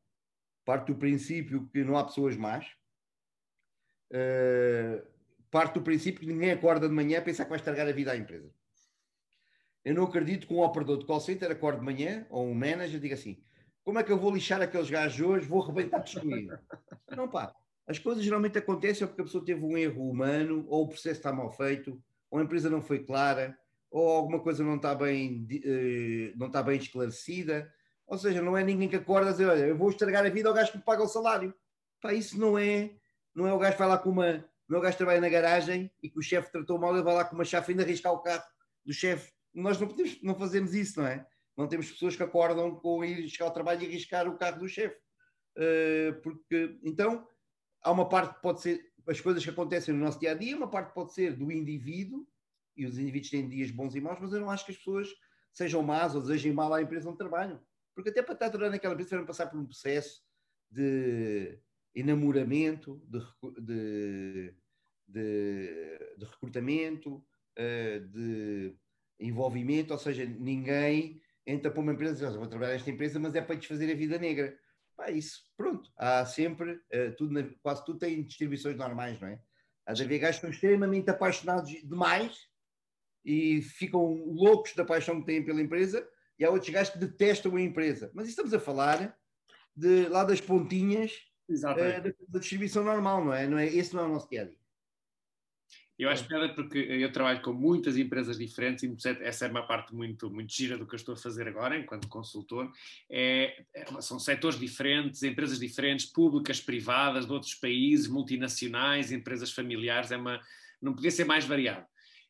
parto do princípio que não há pessoas más, uh, parto do princípio que ninguém acorda de manhã a pensar que vai estragar a vida à empresa. Eu não acredito que um operador de call center acorde de manhã, ou um manager, diga assim: como é que eu vou lixar aqueles gajos hoje? Vou arrebentar destruir. não, pá. As coisas geralmente acontecem porque a pessoa teve um erro humano, ou o processo está mal feito, ou a empresa não foi clara, ou alguma coisa não está bem, uh, não está bem esclarecida. Ou seja, não é ninguém que acorda a dizer, olha, eu vou estragar a vida ao gajo que me paga o salário. Pá, isso não é, não é o gajo que vai lá com uma, não é o gajo que trabalha na garagem e que o chefe tratou mal, ele vai lá com uma chave e ainda arriscar o carro do chefe. Nós não, podemos, não fazemos isso, não é? Não temos pessoas que acordam com ir chegar ao trabalho e arriscar o carro do chefe. Uh, porque, então, há uma parte que pode ser as coisas que acontecem no nosso dia a dia, uma parte pode ser do indivíduo, e os indivíduos têm dias bons e maus, mas eu não acho que as pessoas sejam más ou desejem mal à empresa onde trabalham. Porque até para estar durante aquela empresa tiveram passar por um processo de enamoramento, de, de, de, de recrutamento, eh, de envolvimento, ou seja, ninguém entra para uma empresa, vou trabalhar nesta empresa, mas é para desfazer a vida negra. Pá, isso, pronto. Há sempre, uh, tudo quase tudo tem distribuições normais, não é? De haver gajos estão extremamente apaixonados demais e ficam loucos da paixão que têm pela empresa, e há outros gajos que detestam a empresa. Mas estamos a falar de lá das pontinhas uh, da, da, distribuição normal, não é? não é? Esse não é o nosso dia a dia. Eu acho piada porque eu trabalho com muitas empresas diferentes e essa é uma parte muito, muito gira do que eu estou a fazer agora, enquanto consultor. É, é, são setores diferentes, empresas diferentes, públicas, privadas, de outros países, multinacionais, empresas familiares, é uma, não podia ser mais variado.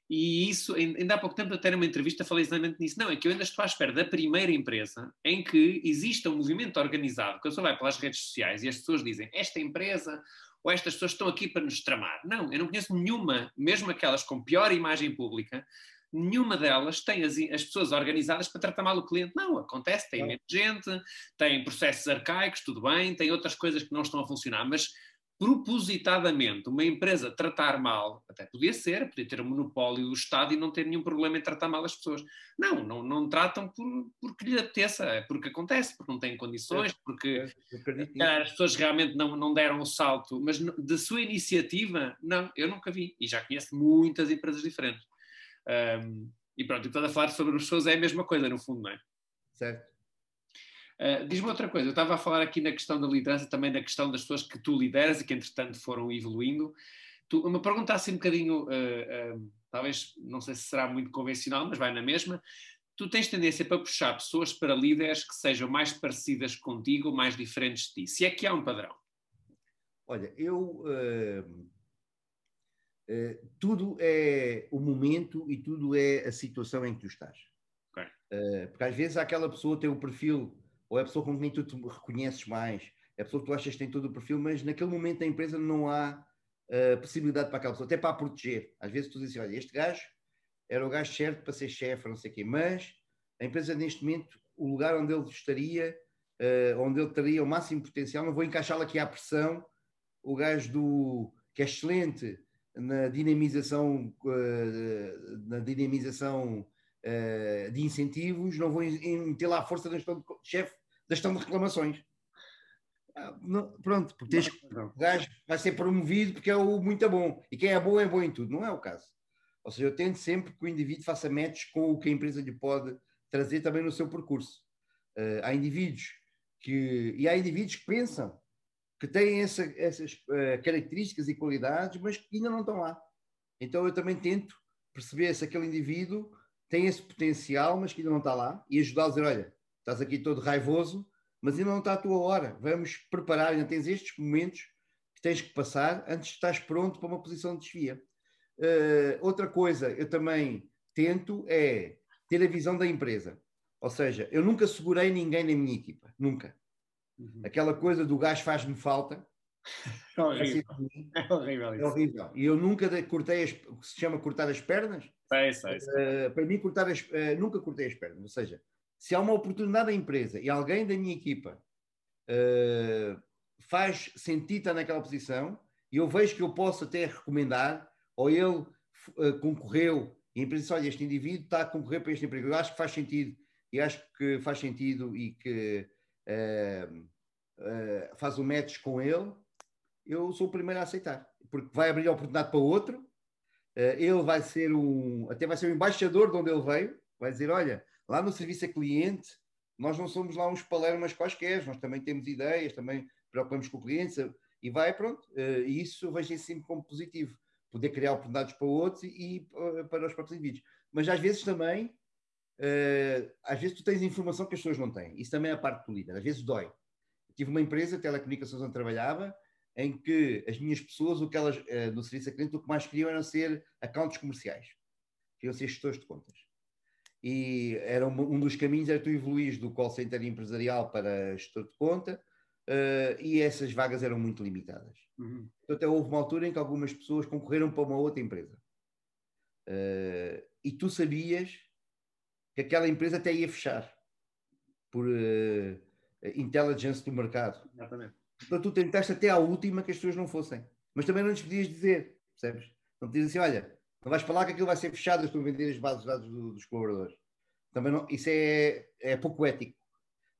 E isso, ainda há pouco tempo, até numa entrevista falei exatamente nisso. Não, é que eu ainda estou à espera da primeira empresa em que exista um movimento organizado, que a pessoa vai pelas redes sociais e as pessoas dizem esta empresa ou estas pessoas estão aqui para nos tramar. Não, eu não conheço nenhuma, mesmo aquelas com pior imagem pública, nenhuma delas tem as, as pessoas organizadas para tratar mal o cliente. Não, acontece, tem menos gente, tem processos arcaicos, tudo bem, tem outras coisas que não estão a funcionar, mas propositadamente uma empresa tratar mal, até podia ser, podia ter um monopólio do Estado e não ter nenhum problema em tratar mal as pessoas. Não, não, não tratam por, porque lhe apeteça, é porque acontece, porque não têm condições, porque as pessoas realmente não, não deram o salto, mas de sua iniciativa, não, eu nunca vi. E já conheço muitas empresas diferentes. Um, e pronto, e estás a falar sobre as pessoas é a mesma coisa, no fundo, não é? Certo. Uh, Diz-me outra coisa, eu estava a falar aqui na questão da liderança, também na questão das pessoas que tu lideras e que entretanto foram evoluindo. Tu, uma pergunta assim um bocadinho, uh, uh, talvez, não sei se será muito convencional, mas vai na mesma. Tu tens tendência para puxar pessoas para líderes que sejam mais parecidas contigo, mais diferentes de ti, se é que há um padrão. Olha, eu. tudo é o momento e tudo é a situação em que tu estás. Okay. porque às vezes aquela pessoa tem o perfil ou é a pessoa com quem tu te reconheces mais, é a pessoa que tu achas que tem todo o perfil, mas naquele momento da empresa não há uh, possibilidade para aquela pessoa, até para a proteger. Às vezes tu dizes assim, olha, este gajo era o gajo certo para ser chefe, não sei o quê, mas a empresa neste momento, o lugar onde ele estaria, uh, onde ele teria o máximo potencial, não vou encaixá-lo aqui à pressão, o gajo do, que é excelente na dinamização, uh, na dinamização uh, de incentivos, não vou meter lá a força da gestão de chefe da gestão de reclamações. Ah, não, pronto, porque tens, o gajo vai ser promovido porque é o muito bom. E quem é bom é bom em tudo. Não é o caso. Ou seja, eu tento sempre que o indivíduo faça match com o que a empresa lhe pode trazer também no seu percurso. Uh, há indivíduos que. E há indivíduos que pensam que têm essa, essas uh, características e qualidades, mas que ainda não estão lá. Então eu também tento perceber se aquele indivíduo tem esse potencial, mas que ainda não está lá, e ajudá-lo a dizer: olha, estás aqui todo raivoso, mas ainda não está a tua hora. Vamos preparar, ainda tens estes momentos que tens que passar antes de estás pronto para uma posição de desvia. Uh, outra coisa, eu também tento é ter a visão da empresa. Ou seja, eu nunca segurei ninguém na minha equipa, nunca. Uhum. Aquela coisa do gás faz-me falta. É horrível. É horrível, é horrível. E eu nunca cortei as, o que se chama cortar as pernas. Sei, sei, sei. Uh, para mim, cortar as, uh, nunca cortei as pernas. Ou seja, se há uma oportunidade da empresa e alguém da minha equipa uh, faz sentido estar naquela posição e eu vejo que eu posso até recomendar, ou ele concorreu e a empresa diz, olha, este indivíduo está a concorrer para este emprego, eu acho que faz sentido e acho que faz sentido e que faz o um match com ele, eu sou o primeiro a aceitar, porque vai abrir a oportunidade para outro, ele vai ser um, até vai ser o embaixador de onde ele veio, vai dizer, olha, Lá no serviço a cliente, nós não somos lá uns palermas quaisquer, nós também temos ideias, também preocupamos com o cliente e vai, pronto. Eh, e isso vejo sempre como positivo. Poder criar oportunidades para outros e, eh, para os próprios indivíduos. Mas às vezes também, eh, às vezes tu tens informação que as pessoas não têm. Isso também é a parte do líder. Às vezes dói. tive uma empresa, telecomunicações, onde trabalhava, em que as minhas pessoas, o que elas, no serviço a cliente, o que mais queriam era ser accounts comerciais. Queriam ser gestores de contas e era um, um, dos caminhos era tu evoluís do call center empresarial para gestor de conta uh, e essas vagas eram muito limitadas. Uhum. Então até houve uma altura em que algumas pessoas concorreram para uma outra empresa. Uh, e tu sabias que aquela empresa até ia fechar por uh, intelligence do mercado. Exatamente. Então tu tentaste até à última que as pessoas não fossem. Mas também não lhes podias dizer, percebes? Não podias assim, olha, não vais falar que aquilo vai ser fechado, estou a vender as bases de dados do, dos colaboradores. Também não, isso é, é pouco ético.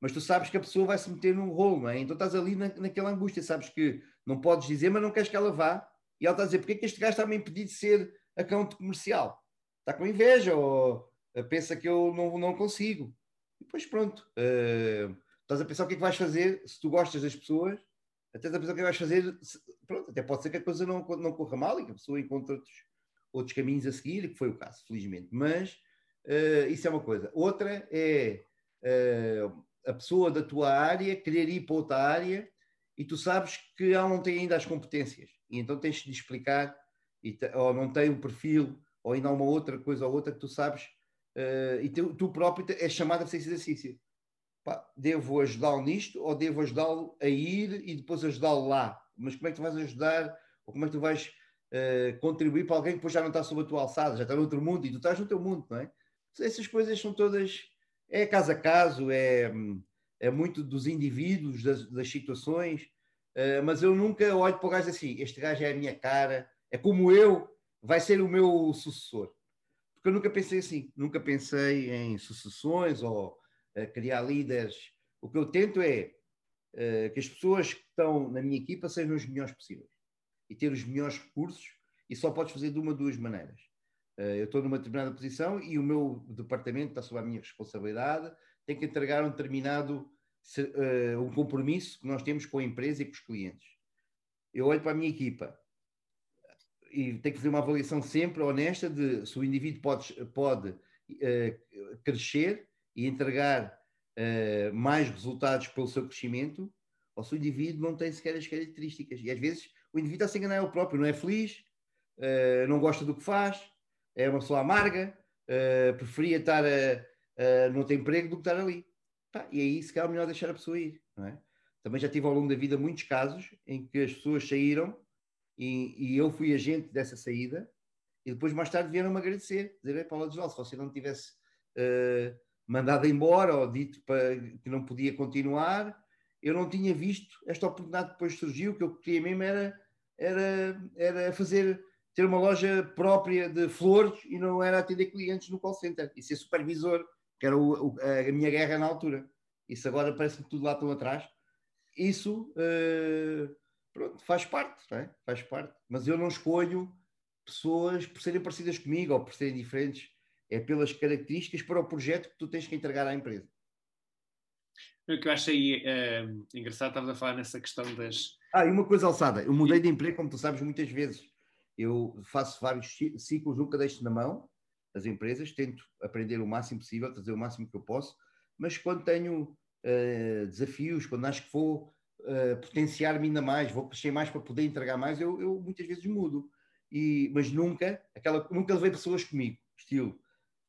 Mas tu sabes que a pessoa vai se meter num rolo, não é? Então estás ali na, naquela angústia, sabes que não podes dizer, mas não queres que ela vá. E ela está a dizer: porque é que este gajo está a me impedir de ser account comercial? Está com inveja ou pensa que eu não, não consigo. E depois pronto. Uh, estás a pensar o que é que vais fazer se tu gostas das pessoas, até a que é que vais fazer. Pronto, até pode ser que a coisa não, não corra mal e que a pessoa encontre outros, outros caminhos a seguir, que foi o caso, felizmente. Mas uh, isso é uma coisa. Outra é uh, a pessoa da tua área querer ir para outra área e tu sabes que ela não tem ainda as competências. E então tens de explicar, ou não tem o perfil, ou ainda há uma outra coisa ou outra que tu sabes, uh, e tu, tu próprio és chamado a fazer esse exercício. Pá, devo ajudá-lo nisto ou devo ajudá-lo a ir e depois ajudá-lo lá? Mas como é que tu vais ajudar ou como é que tu vais uh, contribuir para alguém que depois já não está sob a tua alçada, já está no outro mundo e tu estás no teu mundo, não é? Essas coisas são todas, é caso a caso, é, é muito dos indivíduos, das, das situações, uh, mas eu nunca olho para o gajo assim, este gajo é a minha cara, é como eu, vai ser o meu sucessor. Porque eu nunca pensei assim, nunca pensei em sucessões ou criar líderes. O que eu tento é uh, que as pessoas que estão na minha equipa sejam os melhores possíveis e ter os melhores recursos, e só podes fazer de uma ou duas maneiras. Uh, eu estou numa determinada posição e o meu departamento está sob a minha responsabilidade, tem que entregar um determinado um compromisso que nós temos com a empresa e com os clientes. Eu olho para a minha equipa, e tem que fazer uma avaliação sempre honesta de se o indivíduo pode, pode crescer e entregar uh, mais resultados pelo seu crescimento, ou se o indivíduo não tem sequer as características. E às vezes o indivíduo está a se enganar ele próprio, não é feliz, uh, não gosta do que faz, é uma pessoa amarga, preferia estar a, outro emprego do que estar ali. Pá, e aí se calhar é melhor deixar a pessoa ir. É? Também já tive ao longo da vida muitos casos em que as pessoas saíram e, e, eu fui agente dessa saída e depois mais tarde vieram-me agradecer, dizer, Paula Desval, se você não tivesse uh, mandado embora ou dito para, que não podia continuar, eu não tinha visto esta oportunidade depois surgiu, que eu queria mesmo era, era, era fazer, ter uma loja própria de flores e não era atender clientes no call center e ser supervisor, que era o, o, a minha guerra na altura. Isso agora parece que tudo lá estão atrás. Isso... Uh, pronto, faz parte, é? faz parte. Mas eu não escolho pessoas por serem parecidas comigo ou por serem diferentes. É pelas características para o projeto que tu tens que entregar à empresa. O que eu achei é, engraçado, estavas a falar nessa questão das. Ah, e uma coisa alçada, eu mudei de emprego, como tu sabes, muitas vezes. Eu faço vários ciclos, nunca deixo na mão as empresas, tento aprender o máximo possível, trazer o máximo que eu posso, mas quando tenho uh, desafios, quando acho que vou uh, potenciar-me ainda mais, vou crescer mais para poder entregar mais, eu, eu muitas vezes mudo. E, mas nunca, aquela, nunca levei pessoas comigo, estilo,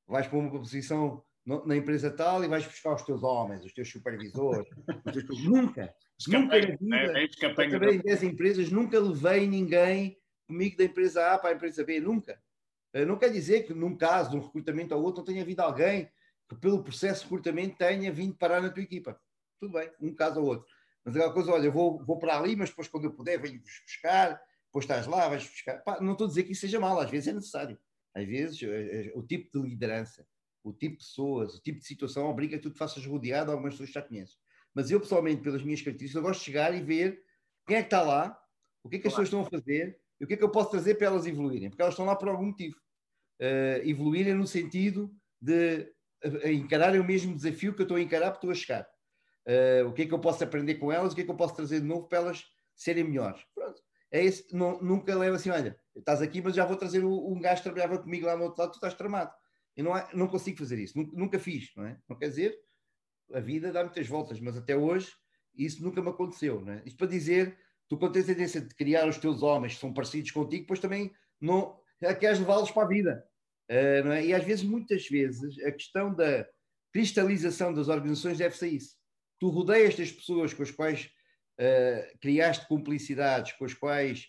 vais para uma posição na empresa tal e vais buscar os teus homens, os teus supervisores, os teus, nunca, nunca na vida, é, trabalhei em 10 empresas, nunca levei ninguém comigo da empresa A para a empresa B, nunca. Uh, não quer dizer que num caso de um recrutamento ao outro não tenha havido alguém que pelo processo de recrutamento tenha vindo parar na tua equipa. Tudo bem, um caso ou outro. Mas aquela coisa, olha, eu vou, vou para ali, mas depois quando eu puder venho-vos buscar, depois estás lá, vais buscar. Pá, não estou a dizer que isso seja mal, às vezes é necessário. Às vezes eh, eh, o tipo de liderança, o tipo de pessoas, o tipo de situação obriga que tu te faças rodeado de algumas pessoas que já conheces. Mas eu, pessoalmente, pelas minhas características, eu gosto de chegar e ver quem é que está lá, o que é que as pessoas estão a fazer e o que é que eu posso trazer para elas evoluírem, porque elas estão lá por algum motivo. Uh, evoluírem no sentido de encararem o mesmo desafio que eu estou a encarar porque estou a chegar. Uh, o que é que eu posso aprender com elas, o que é que eu posso trazer de novo para elas serem melhores. Pronto. É esse, não, nunca leva assim, olha, estás aqui, mas já vou trazer um, gajo que trabalhava comigo lá no outro lado, tu estás tramado. Eu não, não consigo fazer isso, nunca, fiz, não é? Não quer dizer, a vida dá muitas voltas, mas até hoje isso nunca me aconteceu, não é? Isto para dizer, tu quando tens a tendência de criar os teus homens que são parecidos contigo, depois também não queres levá-los para a vida, uh, não é? E às vezes, muitas vezes, a questão da cristalização das organizações deve ser isso tu rodeias estas pessoas com as quais uh, criaste cumplicidades, com as quais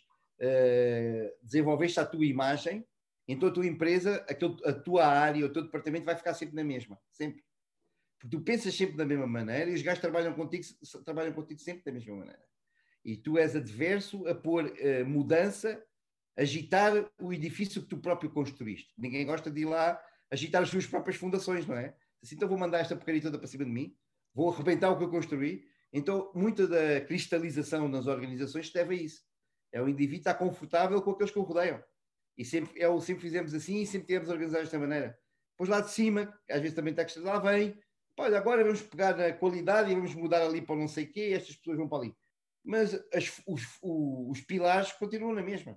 desenvolveste a tua imagem, então a tua empresa, a tua área, o teu departamento vai ficar sempre na mesma, sempre. Porque tu pensas sempre da mesma maneira e os gajos trabalham contigo, trabalham contigo sempre da mesma maneira. E tu és adverso a pôr uh, mudança, agitar o edifício que tu próprio construíste. Ninguém gosta de ir lá agitar as suas próprias fundações, não é? Assim, então vou mandar esta porcaria toda para cima de mim, vou arrebentar o que eu construí. Então, muita da cristalização nas organizações deve a isso. É o indivíduo estar confortável com aqueles que o rodeiam. E sempre, é, sempre fizemos assim e sempre tivemos organizado desta maneira. Depois lá de cima, às vezes também está que lá vem, olha, agora vamos pegar na qualidade e vamos mudar ali para não sei o quê, estas pessoas vão para ali. Mas as, os, os, pilares continuam na mesma.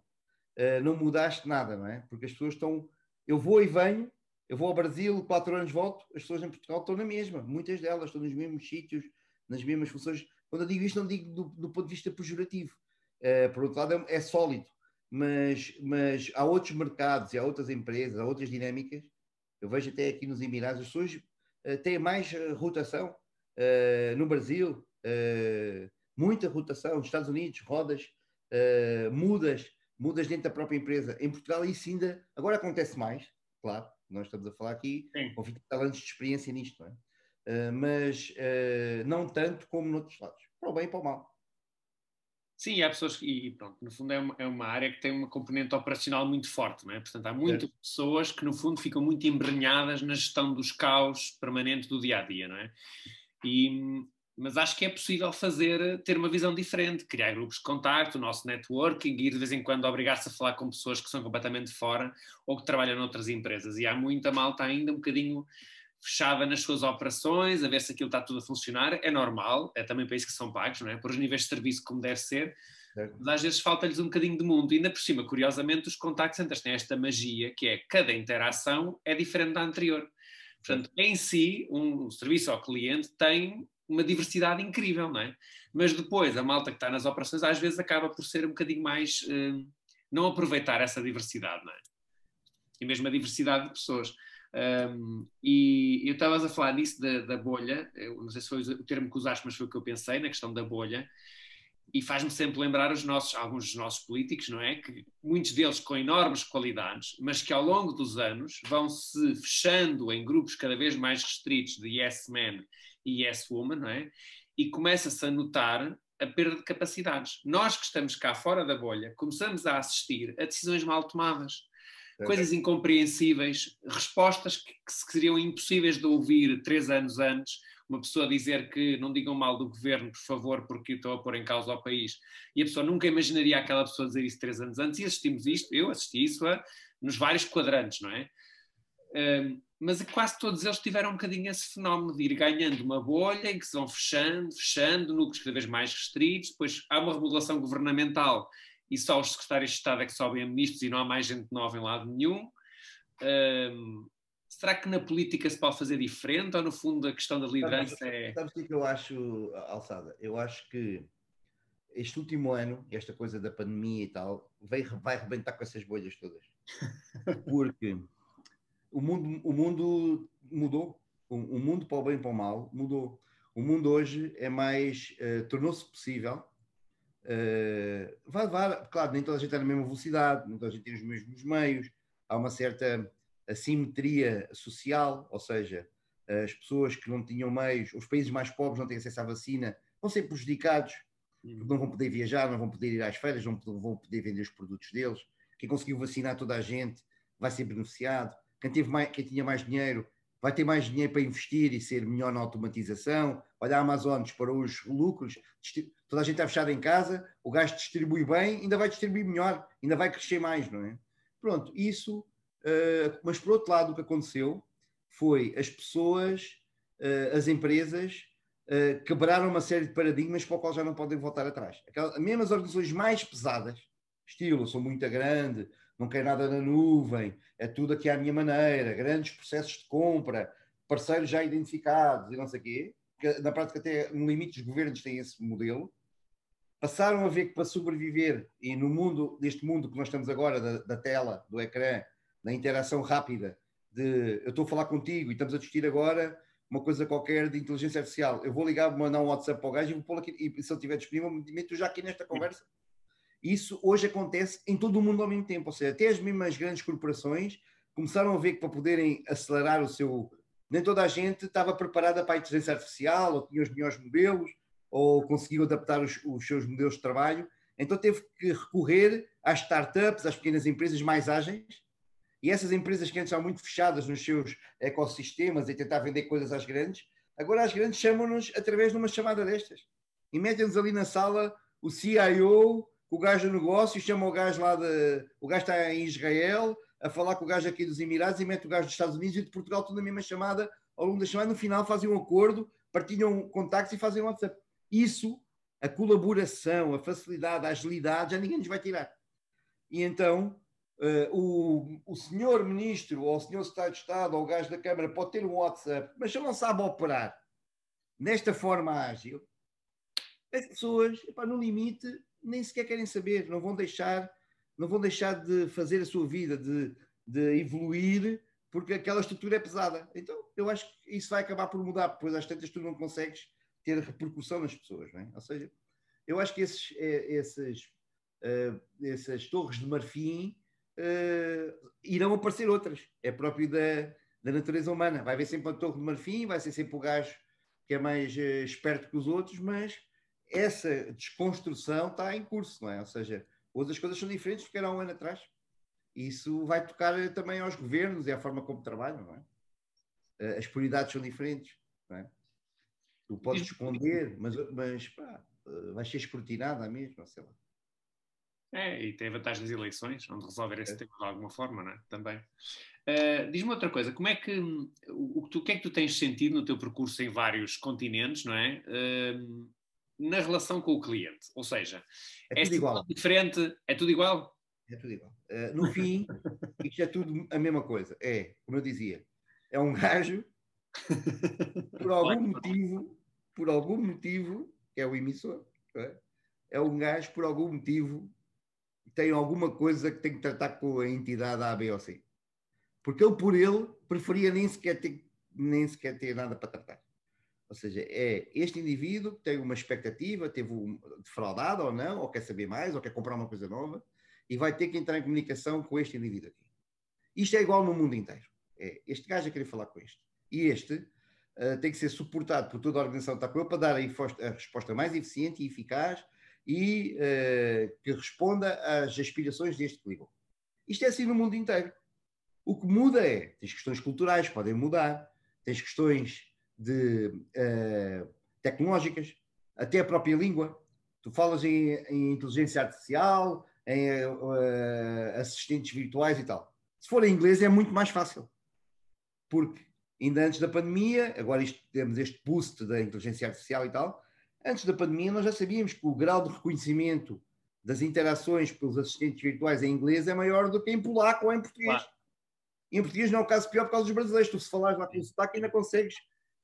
Uh, não mudaste nada, não é? Porque as pessoas estão. Eu vou e venho, eu vou ao Brasil, quatro anos volto, as pessoas em Portugal estão na mesma, muitas delas estão nos mesmos sítios, nas mesmas funções. Quando eu digo isto, não digo do, do ponto de vista pejorativo. Uh, por outro lado, é, é sólido mas, mas há outros mercados e há outras empresas, há outras dinâmicas. Eu vejo até aqui nos Emirados, as pessoas uh, têm mais uh, rotação. No Brasil, muita rotação. Nos Estados Unidos, rodas, mudas, mudas dentro da própria empresa. Em Portugal, isso ainda agora acontece mais, claro. Nós estamos a falar aqui Sim. com 20 anos de experiência nisto, não é? mas não tanto como noutros lados, para o bem e para o mal. Sim, há pessoas que, e pronto, no fundo é uma, é uma, área que tem uma componente operacional muito forte, não é? Portanto, há muitas é. pessoas que no fundo ficam muito embrenhadas na gestão dos caos permanente do dia a dia, não é? E, mas acho que é possível fazer, ter uma visão diferente, criar grupos de contacto, o nosso networking, ir de vez em quando obrigar-se a falar com pessoas que são completamente fora ou que trabalham noutras empresas. E há muita malta ainda um bocadinho fechada nas suas operações, a ver se aquilo está tudo a funcionar, é normal, é também para isso que são pagos, não é? Por os níveis de serviço como deve ser, mas às vezes falta-lhes um bocadinho de mundo. E ainda por cima, curiosamente, os contact centers têm esta magia que é cada interação é diferente da anterior. Portanto, em si, um serviço ao cliente tem uma diversidade incrível, não é? Mas depois, a malta que está nas operações às vezes acaba por ser um bocadinho mais. Eh, não aproveitar essa diversidade, não é? E mesmo a diversidade de pessoas. Um, e eu estava a falar nisso da, da, bolha, eu não sei se foi o termo que usaste, mas foi o que eu pensei na questão da bolha, e faz-me sempre lembrar os nossos, alguns dos nossos políticos, não é? Que muitos deles com enormes qualidades, mas que ao longo dos anos vão se fechando em grupos cada vez mais restritos de yes man e yes woman, não é? E começa-se a notar a perda de capacidades. Nós que estamos cá fora da bolha, começamos a assistir a decisões mal tomadas coisas incompreensíveis, respostas que, que, seriam impossíveis de ouvir três anos antes. Uma pessoa dizer que não digam mal do governo, por favor, porque estou a pôr em causa o país. E a pessoa nunca imaginaria aquela pessoa dizer isso três anos antes. E assistimos isto, eu assisti isso a, nos vários quadrantes, não é? Um, mas quase todos eles tiveram um bocadinho esse fenómeno de ir ganhando uma bolha em que se vão fechando, fechando, núcleos cada vez mais restritos, depois há uma remodelação governamental e só os secretários de Estado é que sobem a ministros e não há mais gente nova em lado nenhum. Um, será que na política se pode fazer diferente ou no fundo a questão da liderança sabes, é. Sabes o que eu acho, Alçada? Eu acho que este último ano, esta coisa da pandemia e tal, vai, vai rebentar com essas bolhas todas. Porque o mundo, o mundo mudou. O, o mundo para o bem e para o mal mudou. O mundo hoje é mais. Uh, tornou-se possível Uh, vai levar, claro, nem toda a gente está na mesma velocidade, nem toda a gente tem os mesmos meios, há uma certa assimetria social, ou seja, as pessoas que não tinham meios, os países mais pobres não têm acesso à vacina, vão ser prejudicados, porque não vão poder viajar, não vão poder ir às feiras, não vão poder vender os produtos deles. Quem conseguiu vacinar toda a gente vai ser beneficiado. Quem, teve mais, quem tinha mais dinheiro vai ter mais dinheiro para investir e ser melhor na automatização. Olha, a Amazon disparou os lucros, toda a gente está fechada em casa, o gasto distribui bem, ainda vai distribuir melhor, ainda vai crescer mais, não é? Pronto, isso, uh, mas por outro lado, o que aconteceu foi as pessoas, uh, as empresas, uh, quebraram uma série de paradigmas para o qual já não podem voltar atrás. Aquelas, mesmo as organizações mais pesadas, estilo, sou muito grande, não quero nada na nuvem, é tudo aqui à minha maneira, grandes processos de compra, parceiros já identificados e não sei o quê, que na prática até no limite os governos têm esse modelo, passaram a ver que para sobreviver e no mundo, deste mundo que nós estamos agora, da, da tela, do ecrã, da interação rápida, de eu estou a falar contigo e estamos a discutir agora uma coisa qualquer de inteligência artificial, eu vou ligar, mandar um WhatsApp para o gajo e vou pôr aqui, e se ele estiver disponível, meto já aqui nesta conversa isso hoje acontece em todo o mundo ao mesmo tempo, ou seja, até as mesmas grandes corporações começaram a ver que para poderem acelerar o seu. Nem toda a gente estava preparada para a inteligência artificial, ou tinha os melhores modelos, ou conseguiu adaptar os, os seus modelos de trabalho. Então teve que recorrer às startups, às pequenas empresas mais ágeis, E essas empresas que antes estavam muito fechadas nos seus ecossistemas e tentar vender coisas às grandes, agora as grandes chamam-nos através de uma chamada destas. E metem-nos ali na sala o CIO, o gajo do negócio, chama o gajo lá de. O gajo está em Israel, a falar com o gajo aqui dos Emirados e mete o gajo dos Estados Unidos e de Portugal tudo na mesma chamada. Ao longo da chamada, no final, fazem um acordo, partilham contactos e fazem um WhatsApp. Isso, a colaboração, a facilidade, a agilidade, já ninguém nos vai tirar. E então, uh, o, o senhor ministro, ou o senhor secretário de Estado, ou o gajo da Câmara pode ter um WhatsApp, mas se não sabe operar nesta forma ágil, as pessoas, epá, no limite, nem sequer querem saber, não vão deixar, não vão deixar de fazer a sua vida, de, de evoluir, porque aquela estrutura é pesada. Então, eu acho que isso vai acabar por mudar, pois às tantas tu não consegues ter repercussão nas pessoas, não é? Ou seja, eu acho que esses, é, esses, uh, essas torres de marfim uh, irão aparecer outras. É próprio da, da natureza humana. Vai haver sempre uma torre de marfim, vai ser sempre o gajo que é mais uh, esperto que os outros, mas essa desconstrução está em curso, não é? Ou seja, hoje as coisas são diferentes do que era um ano atrás. E isso vai tocar também aos governos e à forma como trabalham, não é? Eh, as prioridades são diferentes, não é? Tu podes esconder, mas, mas pá, eh, vais ser escrutinada mesmo, sei lá. É, e tem a vantagem das eleições, onde resolver esse é. tema de alguma forma, não é? Também. Uh, Diz-me outra coisa, como é que o, o, o, que é que tu tens sentido no teu percurso em vários continentes, não é? Uh, na relação com o cliente. Ou seja, é, é tudo igual. diferente, é tudo igual? É tudo igual. Uh, no fim, isto é tudo a mesma coisa. É, como eu dizia, é um gajo, por algum motivo, por algum motivo, é o emissor, é? é um gajo, por algum motivo, tem alguma coisa que tem que tratar com a entidade A, B ou C. Porque ele, por ele, preferia nem sequer ter, nem sequer ter nada para tratar. Ou seja, é este indivíduo que tem uma expectativa, teve um, defraudado ou não, ou quer saber mais, ou quer comprar uma coisa nova, e vai ter que entrar em comunicação com este indivíduo aqui. Isto é igual no mundo inteiro. É este gajo a querer falar com este. E este uh, tem que ser suportado por toda a organização que está com ele para dar a, a resposta mais eficiente e eficaz e uh, que responda às aspirações deste que. Isto é assim no mundo inteiro. O que muda é, tens questões culturais, podem mudar, tens questões de uh, tecnológicas, até a própria língua. Tu falas em, em inteligência artificial, em uh, assistentes virtuais e tal. Se for em inglês é muito mais fácil. Porque ainda antes da pandemia, agora isto, temos este boost da inteligência artificial e tal, antes da pandemia nós já sabíamos que o grau de reconhecimento das interações pelos assistentes virtuais em inglês é maior do que em polaco ou em português. Claro. Em português não é o caso pior por causa dos brasileiros. Tu se falares lá com o sotaque ainda consegues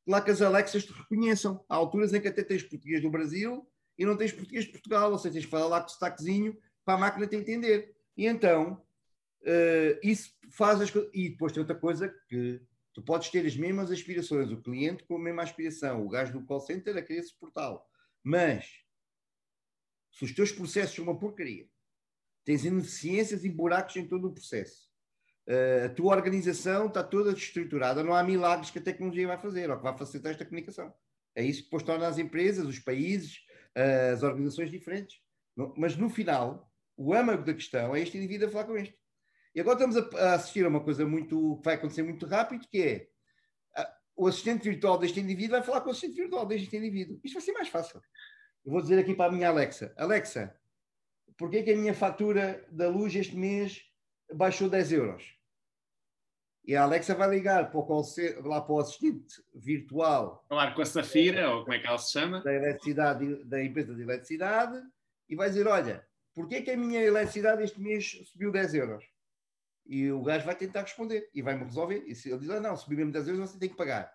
lá que as Alexas te reconheçam. Há alturas em que até tens português do Brasil e não tens português de Portugal, ou seja, tens que falar lá com o sotaquezinho para a máquina te entender. E então, uh, isso faz as coisas. E depois tem outra coisa que tu podes ter as mesmas aspirações, o cliente com a mesma aspiração, o gajo do call center a querer suportá-lo. Mas, se os teus processos são uma porcaria, tens ineficiências e buracos em todo o processo, a tua organização está toda estruturada, não há milagres que a tecnologia vai fazer ou que vai facilitar esta comunicação. É isso que depois torna as empresas, os países, uh, as organizações diferentes. mas no final, o âmago da questão é este indivíduo a falar com este. E agora estamos a, assistir a uma coisa muito que vai acontecer muito rápido, que é o assistente virtual deste indivíduo vai falar com o assistente virtual deste indivíduo. Isto vai ser mais fácil. Eu vou dizer aqui para a minha Alexa, Alexa, porquê que a minha fatura da luz este mês baixou 10 euros? E a Alexa vai ligar para o, lá para o assistente virtual. Falar com a Safira, ou como é que ela se chama? Da, eletricidade, da empresa de eletricidade, e vai dizer: Olha, porquê que a minha eletricidade este mês subiu 10 euros? E o gajo vai tentar responder e vai-me resolver. E se ele diz: ah, Não, subiu mesmo 10 euros, você tem que pagar.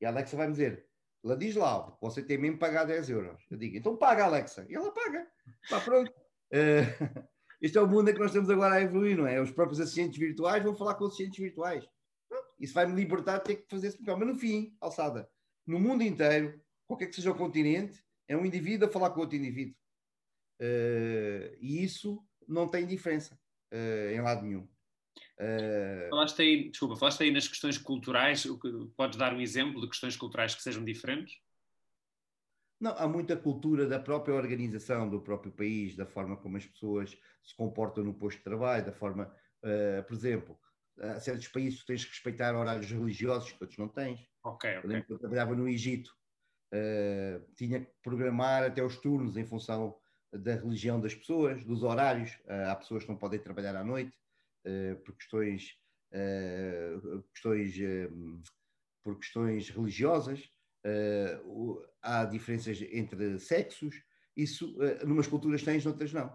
E a Alexa vai me dizer: Ela diz lá, você tem mesmo que pagar 10 euros. Eu digo: Então paga, Alexa. E ela paga. Está pronto. Uh, Este é o mundo em que nós estamos agora a evoluir, não é? Os próprios assistentes virtuais vão falar com assistentes virtuais. Isso vai-me libertar de ter que fazer esse papel. Mas no fim, alçada, no mundo inteiro, qualquer que seja o continente, é um indivíduo a falar com outro indivíduo. Uh, e isso não tem diferença uh, em lado nenhum. Uh... Falaste aí, desculpa, falaste aí nas questões culturais, podes dar um exemplo de questões culturais que sejam diferentes? Não, há muita cultura da própria organização do próprio país, da forma como as pessoas se comportam no posto de trabalho, da forma, uh, por exemplo, há certos países que tens que respeitar horários religiosos, que outros não tens. Ok, ok. Eu lembro que eu trabalhava no Egito, uh, tinha que programar até os turnos em função da religião das pessoas, dos horários. Uh, há pessoas que não podem trabalhar à noite por questões, questões por questões religiosas. Há diferenças entre sexos. Isso, uh, numas culturas tens, noutras não.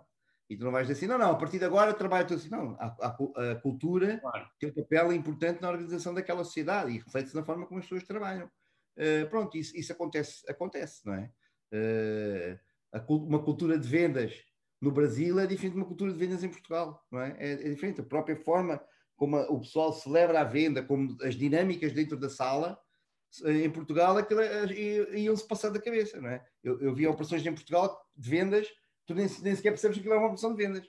E tu não vais dizer assim, não, não, a partir de agora trabalho tudo assim. Não, a, a, a cultura claro. tem um papel importante na organização daquela sociedade e reflete-se na forma como as pessoas trabalham. Uh, pronto, isso, isso, acontece, acontece, não é? Uh, a, uma cultura de vendas no Brasil é diferente de uma cultura de vendas em Portugal, não é? É, é diferente. A própria forma como o pessoal celebra a venda, como as dinâmicas dentro da sala, em Portugal iam-se passar da cabeça, não é? Eu, eu vi operações em Portugal de vendas tu nem, nem sequer percebes que aquilo é uma opção de vendas.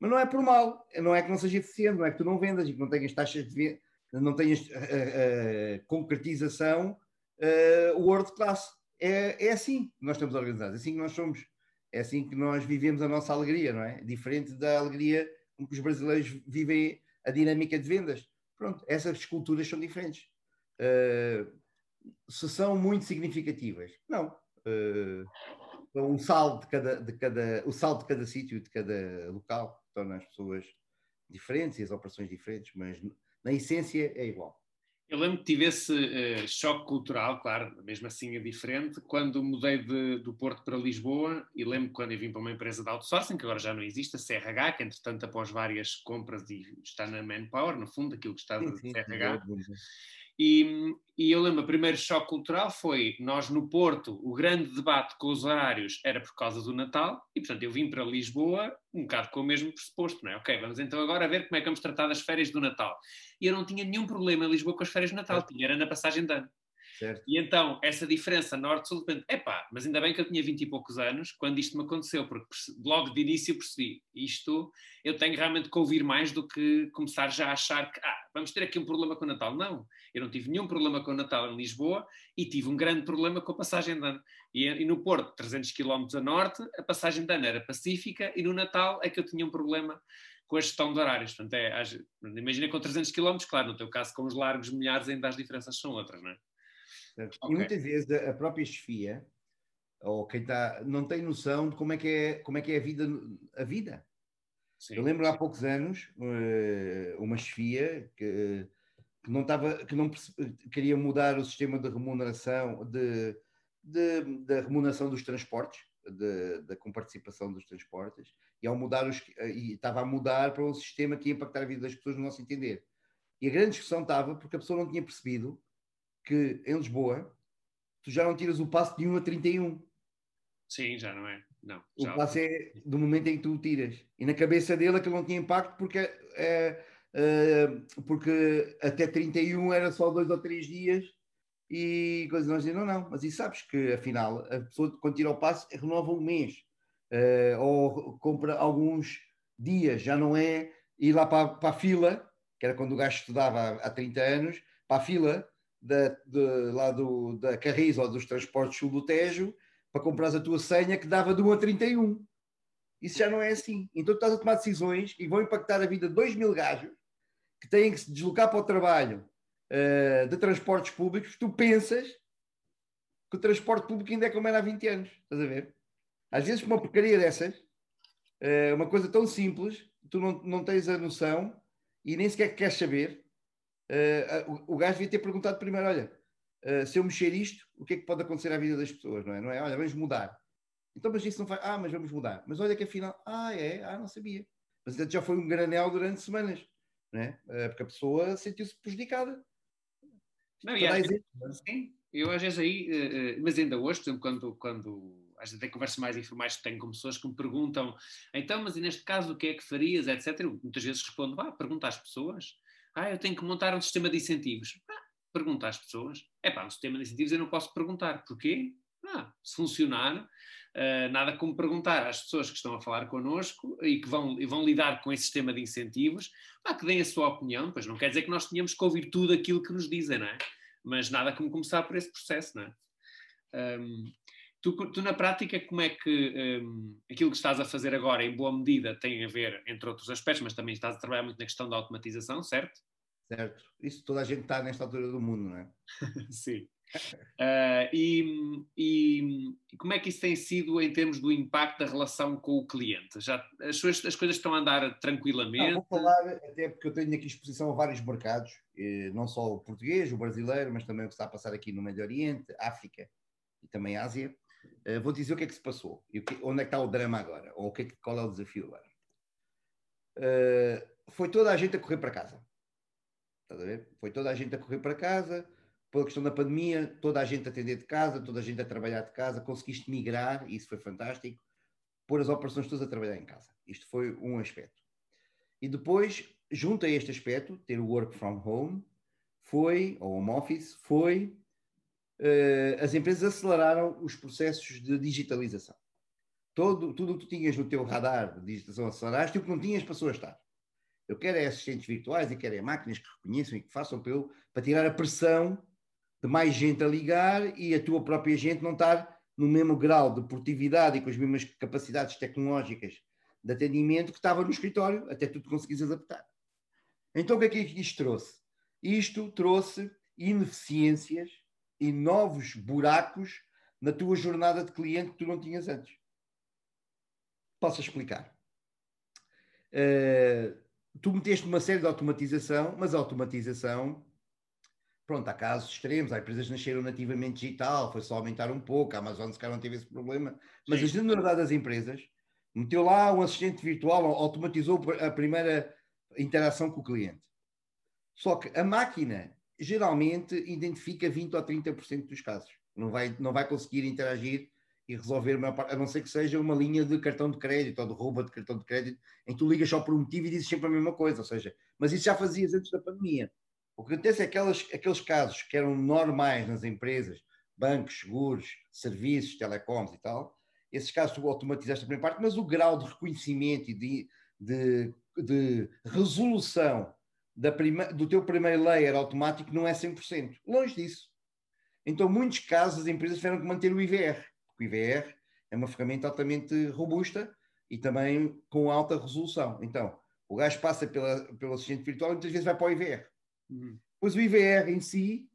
Mas não é por mal, não é que não seja eficiente, não é que tu não vendas e que não tenhas taxas de venda, não tenhas uh, uh, concretização uh, world class. É, é assim que nós estamos organizados, é assim que nós somos, é assim que nós vivemos a nossa alegria, não é? Diferente da alegria com que os brasileiros vivem a dinâmica de vendas. Pronto, essas culturas são diferentes. Uh, se são muito significativas, não. Uh, um saldo de cada, de cada, o saldo de cada sítio, de cada local, torna as pessoas diferentes e as operações diferentes, mas na essência é igual. Eu lembro que tive esse uh, choque cultural, claro, mesmo assim é diferente, quando mudei de, do Porto para Lisboa, e lembro quando eu vim para uma empresa de outsourcing, que agora já não existe, a CRH, que entretanto após várias compras e está na Manpower, no fundo, aquilo que está da CRH, e, e, eu lembro, o primeiro choque cultural foi nós no Porto, o grande debate com os horários era por causa do Natal, e portanto eu vim para Lisboa um bocado com o mesmo pressuposto, não é? Ok, vamos então agora ver como é que vamos tratar das férias do Natal. E eu não tinha nenhum problema em Lisboa com as férias do Natal, tinha, era na passagem de ano. Certo. E então, essa diferença norte-sul, de epá, mas ainda bem que eu tinha 20 e poucos anos quando isto me aconteceu, porque logo de início percebi, isto eu tenho realmente que ouvir mais do que começar já a achar que, ah, vamos ter aqui um problema com o Natal. Não, eu não tive nenhum problema com o Natal em Lisboa e tive um grande problema com a passagem de ano. E, e no Porto, 300 km a norte, a passagem de ano era pacífica e no Natal é que eu tinha um problema com a gestão de horários. Portanto, é, imagina com 300 km, claro, no teu caso com os largos milhares ainda as diferenças são outras, não é? Okay. E muitas vezes a própria chefia, ou quem está, não tem noção de como é que é, como é, que é a vida. A vida. Sim. Eu lembro há poucos anos eh, uma chefia que, que não estava, que não queria mudar o sistema de remuneração de, de, da remuneração dos transportes, de, da comparticipação dos transportes, e ao mudar os, e estava a mudar para um sistema que ia impactar a vida das pessoas no nosso entender. E a grande discussão estava porque a pessoa não tinha percebido que em Lisboa tu já não tiras o passo de 1 a 31. Sim, já não é. Não, o passo é do momento em que tu o tiras. E na cabeça dele aquilo não tinha impacto porque, é, é, porque até 31 era só dois ou três dias e coisas nós dizemos, não, não, mas e sabes que afinal a pessoa quando tira o passo renova um mês uh, ou compra alguns dias, já não é ir lá para, para a fila, que era quando o gajo estudava há, há 30 anos, para a fila da, de, lá do, da Carris ou dos transportes sul do Tejo para comprar a tua senha que dava de 1 a 31. Isso já não é assim. Então tu estás a tomar decisões que vão impactar a vida de 2 mil gajos que têm que se deslocar para o trabalho uh, de transportes públicos. Tu pensas que o transporte público ainda é como era há 20 anos. Estás a ver? Às vezes, uma porcaria dessas, uh, uma coisa tão simples, tu não, não tens a noção e nem sequer queres saber Uh, o, o gajo devia ter perguntado primeiro: olha, uh, se eu mexer isto, o que é que pode acontecer à vida das pessoas? Não é? Não é? Olha, vamos mudar. Então, mas isso não faz. Ah, mas vamos mudar. Mas olha que afinal. Ah, é? Ah, não sabia. Mas já foi um granel durante semanas. Não é? Uh, porque a pessoa sentiu-se prejudicada. Não, e às vezes, sim, eu às vezes aí, mas ainda hoje, por exemplo, quando, quando às vezes até conversas mais informais que tenho com pessoas que me perguntam, então, mas neste caso o que é que farias, etc. Eu muitas vezes respondo, vá, pergunta às pessoas ah, eu tenho que montar um sistema de incentivos. Ah, pergunta às pessoas. É pá, um sistema de incentivos eu não posso perguntar. Porquê? Ah, se funcionar, uh, nada como perguntar às pessoas que estão a falar connosco e que vão, e vão lidar com esse sistema de incentivos, ah, que deem a sua opinião. Pois não quer dizer que nós tenhamos que ouvir tudo aquilo que nos dizem, não é? Mas nada como começar por esse processo, não é? Um, Tu, tu, na prática, como é que um, aquilo que estás a fazer agora, em boa medida, tem a ver, entre outros aspectos, mas também estás a trabalhar muito na questão da automatização, certo? Certo? Isso toda a gente está nesta altura do mundo, não é? Sim. Uh, e, e, como é que isso tem sido em termos do impacto da relação com o cliente? Já, as, suas, as coisas estão a andar tranquilamente? Não, vou falar, até porque eu tenho aqui exposição a vários mercados, não só o português, o brasileiro, mas também o que está a passar aqui no Médio Oriente, África e também Ásia. Uh, vou dizer o que é que se passou e que, onde é que está o drama agora, ou o que é que, qual é o desafio agora. Uh, foi toda a gente a correr para casa. Estás a ver? Foi toda a gente a correr para casa pela questão da pandemia, toda a gente a atender de casa, toda a gente a trabalhar de casa, conseguiste migrar, isso foi fantástico, pôr as operações todas a trabalhar em casa. Isto foi um aspecto. E depois, junto a este aspecto, ter o work from home, foi, ou home office, foi, as empresas aceleraram os processos de digitalização. Todo, tudo o que tu tinhas no teu radar de digitalização aceleraste e o que não tinhas passou a estar. Eu quero é assistentes virtuais e quero é máquinas que reconheçam e que façam para, eu, para tirar a pressão de mais gente a ligar e a tua própria gente não estar no mesmo grau de produtividade e com as mesmas capacidades tecnológicas de atendimento que estava no escritório, até tu te conseguires adaptar. Então o que é que isto trouxe? Isto trouxe ineficiências e novos buracos na tua jornada de cliente que tu não tinhas antes. Posso explicar? Uh, tu meteste uma série de automatização, mas a automatização Pronto, há casos extremos, há empresas que nasceram nativamente digital, foi só aumentar um pouco, a Amazon se calhar não teve esse problema, mas Sim. a generalidade das empresas meteu lá um assistente virtual, automatizou a primeira interação com o cliente. Só que a máquina geralmente identifica 20 ou 30% dos casos. Não vai, não vai conseguir interagir e resolver, a não ser que seja uma linha de cartão de crédito ou de roubo de cartão de crédito, em que tu ligas só por um motivo e dizes sempre a mesma coisa. Ou seja, mas isso já fazias antes da pandemia. O que acontece é que aquelas, aqueles casos que eram normais nas empresas, bancos, seguros, serviços, telecoms e tal, esses casos tu automatizaste a primeira parte, mas o grau de reconhecimento e de, de, de resolução prima, do teu primeiro layer automático não é 100%. Longe disso. Então, muitos casos, as empresas tiveram que manter o IVR, porque o IVR é uma ferramenta altamente robusta e também com alta resolução. Então, o gajo passa pela, pelo assistente virtual e muitas vezes vai para o IVR. Uhum. Pois o IVR em si,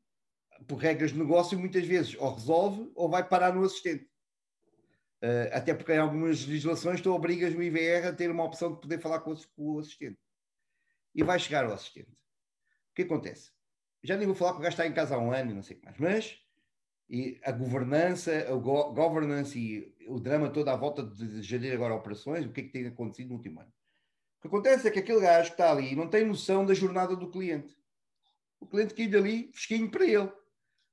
por regras de negócio, muitas vezes ou resolve ou vai parar no assistente. Uh, até porque em algumas legislações tu obrigas o IVR a ter uma opção de poder falar com o, com o assistente. E vai chegar ao assistente. O que acontece? Já nem vou falar que o gajo está em casa há um ano e não sei o que mais, mas e a governança, a go governance e o drama todo à volta de gerir agora operações, o que é que tem acontecido no último ano? O que acontece é que aquele gajo que está ali não tem noção da jornada do cliente o cliente caiu dali fresquinho para ele.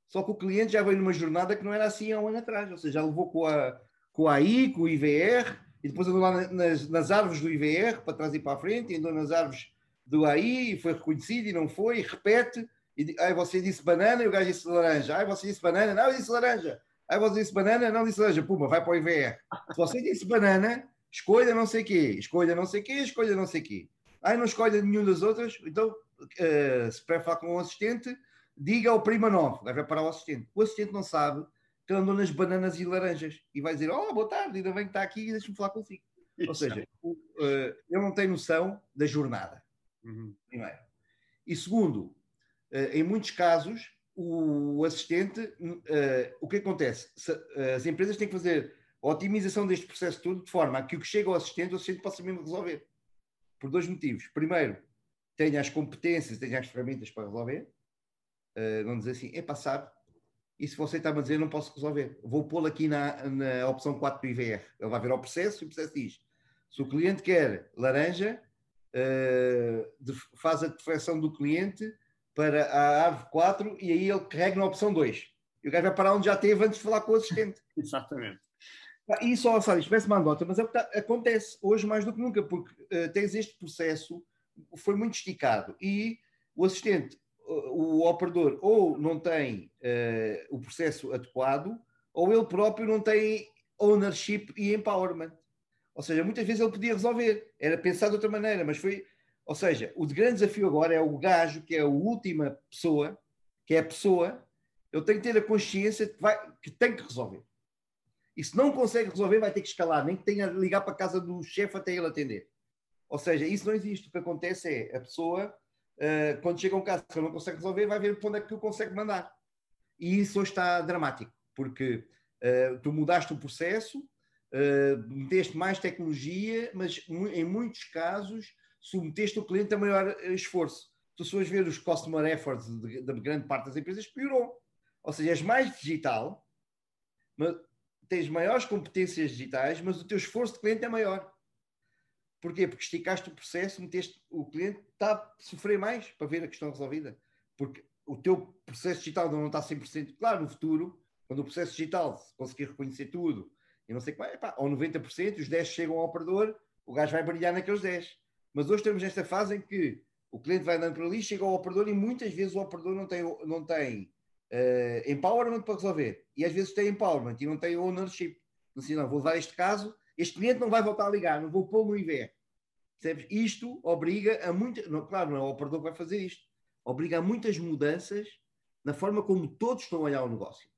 Só que o cliente já veio numa jornada que não era assim há um ano atrás, ou seja, já levou com a, com a AI, com o IVR, e depois andou lá nas, nas árvores do IVR, para trás e para a frente, e andou nas árvores do AI, foi reconhecido e não foi, e repete, e aí você disse banana e o gajo disse laranja, aí você disse banana, não, eu disse laranja, aí você disse banana, não disse laranja, puma, vai para o IVR. Se você disse banana, escolha não sei quê, escolha não sei quê, escolha não sei quê. Aí não escolha nenhum das outras, então uh, se prefere falar com o assistente, diga ao prima 9, vai para o assistente. O assistente não sabe que andou nas bananas e laranjas e vai dizer: Oh, boa tarde, ainda bem que está aqui e deixa-me falar consigo. Ou seja, o, uh, ele não tem noção da jornada, uhum. primeiro. E segundo, uh, em muitos casos, o, assistente, uh, o que acontece? Se, as empresas têm que fazer a otimização deste processo todo de forma a que o que chega ao assistente, o assistente possa mesmo resolver. Por dois motivos. Primeiro, tenha as competências, tenha as ferramentas para resolver. Não dizer assim, é passado. E se você está-me a dizer, não posso resolver. Vou pô-lo aqui na, na opção 4 do IVR. Ele vai ver ao processo e o processo diz: se o cliente quer laranja, de, faz a deflexão do cliente para a árvore 4 e aí ele carrega na opção 2. E o gajo vai parar onde já teve antes de falar com o assistente. Exatamente. E só, sabe, isto parece uma andota, mas é o que tá, acontece hoje mais do que nunca, porque uh, tens este processo foi muito esticado e o assistente, o operador, ou não tem uh, o processo adequado, ou ele próprio não tem ownership e empowerment. Ou seja, muitas vezes ele podia resolver, era pensar de outra maneira, mas foi. Ou seja, o grande desafio agora é o gajo, que é a última pessoa, que é a pessoa, ele tem que ter a consciência que, vai, que tem que resolver. E se não consegue resolver, vai ter que escalar, nem que tenha de ligar para a casa do chefe até ele atender. Ou seja, isso não existe. O que acontece é a pessoa uh, quando chega um caso que não consegue resolver, vai ver para onde é que tu consegue mandar. E isso hoje está dramático, porque uh, tu mudaste o processo, meteste mais tecnologia, mas em muitos casos submeteste o cliente a maior esforço. Tu se fores ver os customer efforts da grande parte das empresas, piorou. Ou seja, és mais digital, mas tens maiores competências digitais, mas o teu esforço de cliente é maior. Porquê? Porque esticaste o processo, meteste, o cliente está a sofrer mais para ver a questão resolvida. Porque o teu processo digital não está 100%. Claro, no futuro, quando o processo digital conseguir reconhecer tudo e não sei o que, epá, ou 90%, os 10 chegam ao operador, o gajo vai brilhar naqueles 10. Mas hoje temos esta fase em que o cliente vai andando por ali, chega ao operador e muitas vezes o operador não tem, não tem uh, empowerment para resolver. E às vezes tem empowerment e não tem ownership. Assim, não, vou levar este caso, este cliente não vai voltar a ligar, não vou pôr no IVE. Percebes? Isto obriga a muitas. Claro, não é o operador que vai fazer isto. Obriga a muitas mudanças na forma como todos estão a olhar o negócio.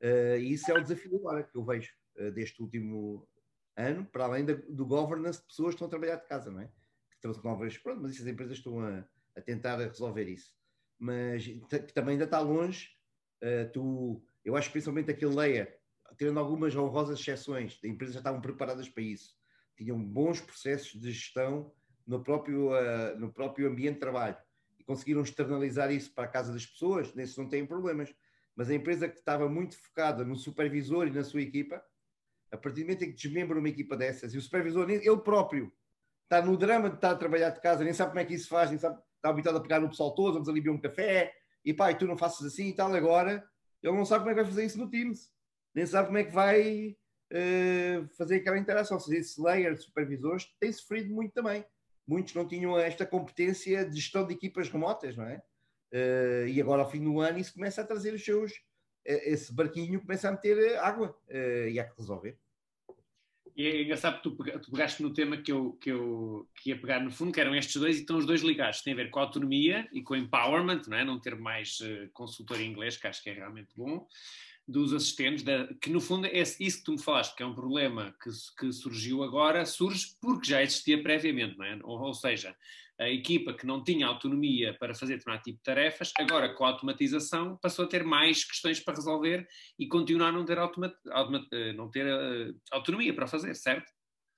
Uh, e isso é o desafio agora que eu vejo deste último ano, para além da, do governance de pessoas que estão a trabalhar de casa, não é? Que trouxe novas. Pronto, mas essas empresas estão a, a tentar resolver isso. Mas também ainda está longe. Uh, tu, eu acho que principalmente aquele layer, tendo algumas honrosas exceções, as empresas já estavam preparadas para isso tinham bons processos de gestão no próprio, uh, no próprio ambiente de trabalho e conseguiram externalizar isso para a casa das pessoas, nesses não têm problemas. Mas a empresa que estava muito focada no supervisor e na sua equipa, a partir do momento em que desmembra uma equipa dessas e o supervisor, ele próprio, está no drama de estar a trabalhar de casa, nem sabe como é que isso faz, nem sabe, está habituado a pegar o pessoal todo, vamos ali beber um café, e pá, e tu não faças assim e tal, agora ele não sabe como é que vai fazer isso no Teams, nem sabe como é que vai uh, fazer aquela interação. Ou seja, esse layer de supervisores tem sofrido muito também. Muitos não tinham esta competência de gestão de equipas remotas, não é? Uh, e agora, ao fim do ano, isso começa a trazer os seus. Uh, esse barquinho começa a meter água e há que resolver. E é engraçado que tu, tu pegaste no tema que eu, que eu que ia pegar no fundo, que eram estes dois, e estão os dois ligados. Tem a ver com a autonomia e com o empowerment, não é? não ter mais uh, consultor em inglês, que acho que é realmente bom dos assistentes, da, que no fundo é isso que tu me falaste, que é um problema que, que surgiu agora, surge porque já existia previamente, não é? Ou, ou, seja, a equipa que não tinha autonomia para fazer determinado tipo de tarefas, agora com a automatização passou a ter mais questões para resolver e continua a não ter, automa, automa, eh, não ter uh, autonomia para fazer, certo?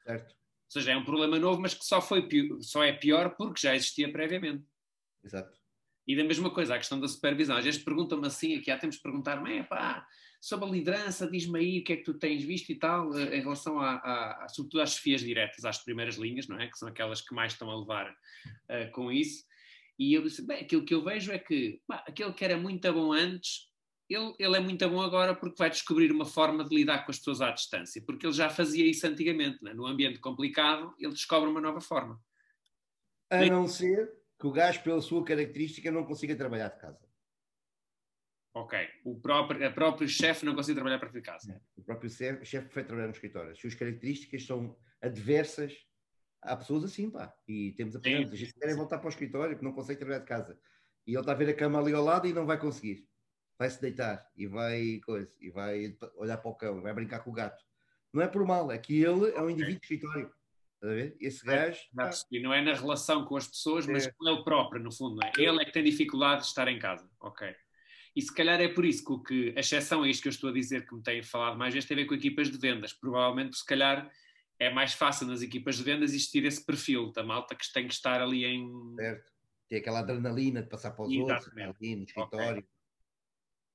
Certo. Ou seja, é um problema novo, mas que só, foi, só é pior porque já existia previamente. Exato. E da mesma coisa, a questão da supervisão. Às vezes perguntam-me assim, aqui há tempos perguntar-me, pá, sobre a liderança, diz-me aí o que é que tu tens visto e tal, eh, em relação a, a, a, sobretudo às chefias diretas, às primeiras linhas, não é? Que são aquelas que mais estão a levar uh, com isso. E eu disse, bem, aquilo que eu vejo é que pá, aquele que era muito bom antes, ele, ele é muito bom agora porque vai descobrir uma forma de lidar com as pessoas à distância, porque ele já fazia isso antigamente, é? no ambiente complicado, ele descobre uma nova forma. A não ser que o gajo, pela sua característica, não consiga trabalhar de casa. Ok. O próprio, a próprio chefe não consegue trabalhar para de casa. É. O próprio chefe foi trabalhar no escritório. As suas características são adversas. Há pessoas assim, pá. E temos a gente que querem voltar para o escritório, que não consegue trabalhar de casa. E ele está a ver a cama ali ao lado e não vai conseguir. Vai se deitar e vai coisa, e vai olhar para o cão, vai brincar com o gato. Não é por mal, é que ele é um indivíduo de escritório. A ver? Esse gajo. É, e não é na relação com as pessoas, mas é. com ele próprio, no fundo. É? Ele é que tem dificuldade de estar em casa. Ok. E se calhar é por isso que, o que a exceção a isto que eu estou a dizer, que me têm falado mais vezes, tem a ver com equipas de vendas. Provavelmente, se calhar, é mais fácil nas equipas de vendas existir esse perfil da malta que tem que estar ali em. Certo. Tem aquela adrenalina de passar para os Exatamente. outros, ali no escritório. Okay.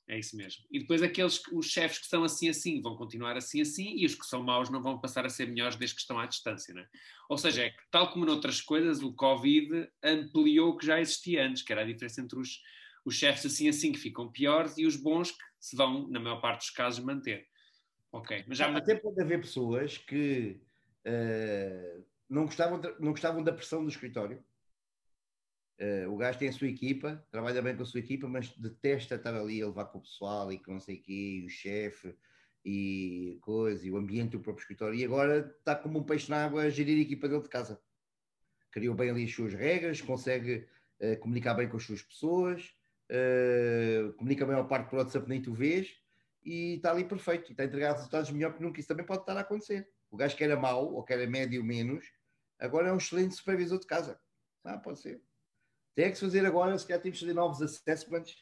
É isso mesmo. E depois aqueles, os chefes que são assim assim vão continuar assim assim e os que são maus não vão passar a ser melhores desde que estão à distância, é? Ou seja, é que, tal como noutras coisas, o Covid ampliou o que já existia antes, que era a diferença entre os, os chefes assim assim que ficam piores e os bons que se vão, na maior parte dos casos, manter. Ok, mas já... Até pode haver pessoas que uh, não, gostavam não gostavam da pressão do escritório. Uh, o gajo tem a sua equipa, trabalha bem com a sua equipa, mas detesta estar ali a levar com o pessoal e com não sei o quê, o chefe e coisa, e o ambiente do próprio escritório. E agora está como um peixe na água a gerir a equipa dele de casa. Criou bem ali as suas regras, consegue uh, comunicar bem com as suas pessoas, uh, comunica bem ao parte por WhatsApp, nem tu vês, e está ali perfeito, e está a entregar resultados melhor que nunca. Isso também pode estar a acontecer. O gajo que era mau, ou que era médio menos, agora é um excelente supervisor de casa. Ah, pode ser. Tem que se fazer agora, se calhar temos que fazer novos assessments.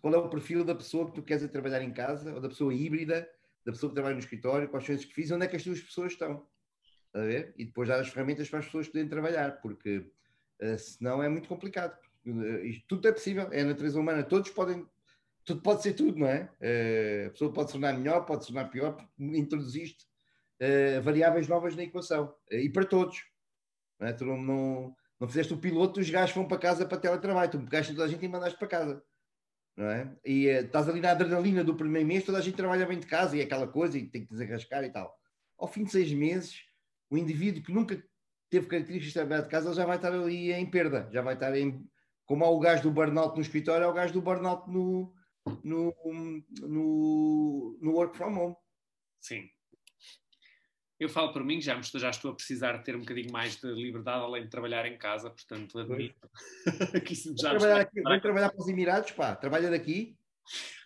Qual é o perfil da pessoa que tu queres trabalhar em casa, ou da pessoa híbrida, da pessoa que trabalha no escritório, quais são os desafio, onde é que as duas pessoas estão. A ver? E depois dar as ferramentas para as pessoas poderem trabalhar, porque uh, senão é muito complicado. Uh, tudo é possível, é a natureza humana, todos podem, tudo pode ser tudo, não é? Uh, a pessoa pode se tornar melhor, pode se tornar pior, porque introduziste variáveis novas na equação, e para todos. Não, é? tu não, não, não fizeste o piloto, os gajos vão para casa para teletrabalho, tu pegaste toda a gente e mandaste para casa não é? E uh, estás ali na adrenalina do primeiro mês, toda a gente trabalha bem de casa e é aquela coisa e tem que desarrascar e tal. Ao fim de seis meses, o indivíduo que nunca teve características de trabalhar de casa, ele já vai estar ali em perda, já vai estar em. Como há o gajo do burnout no escritório, é o gajo do burnout no, no, no, no work from home. Sim. Eu falo por mim, já, já estou a precisar ter um bocadinho mais de liberdade além de trabalhar em casa, portanto admito que isso já vem trabalhar, aqui, vem trabalhar para os Emirados, pá, trabalha daqui,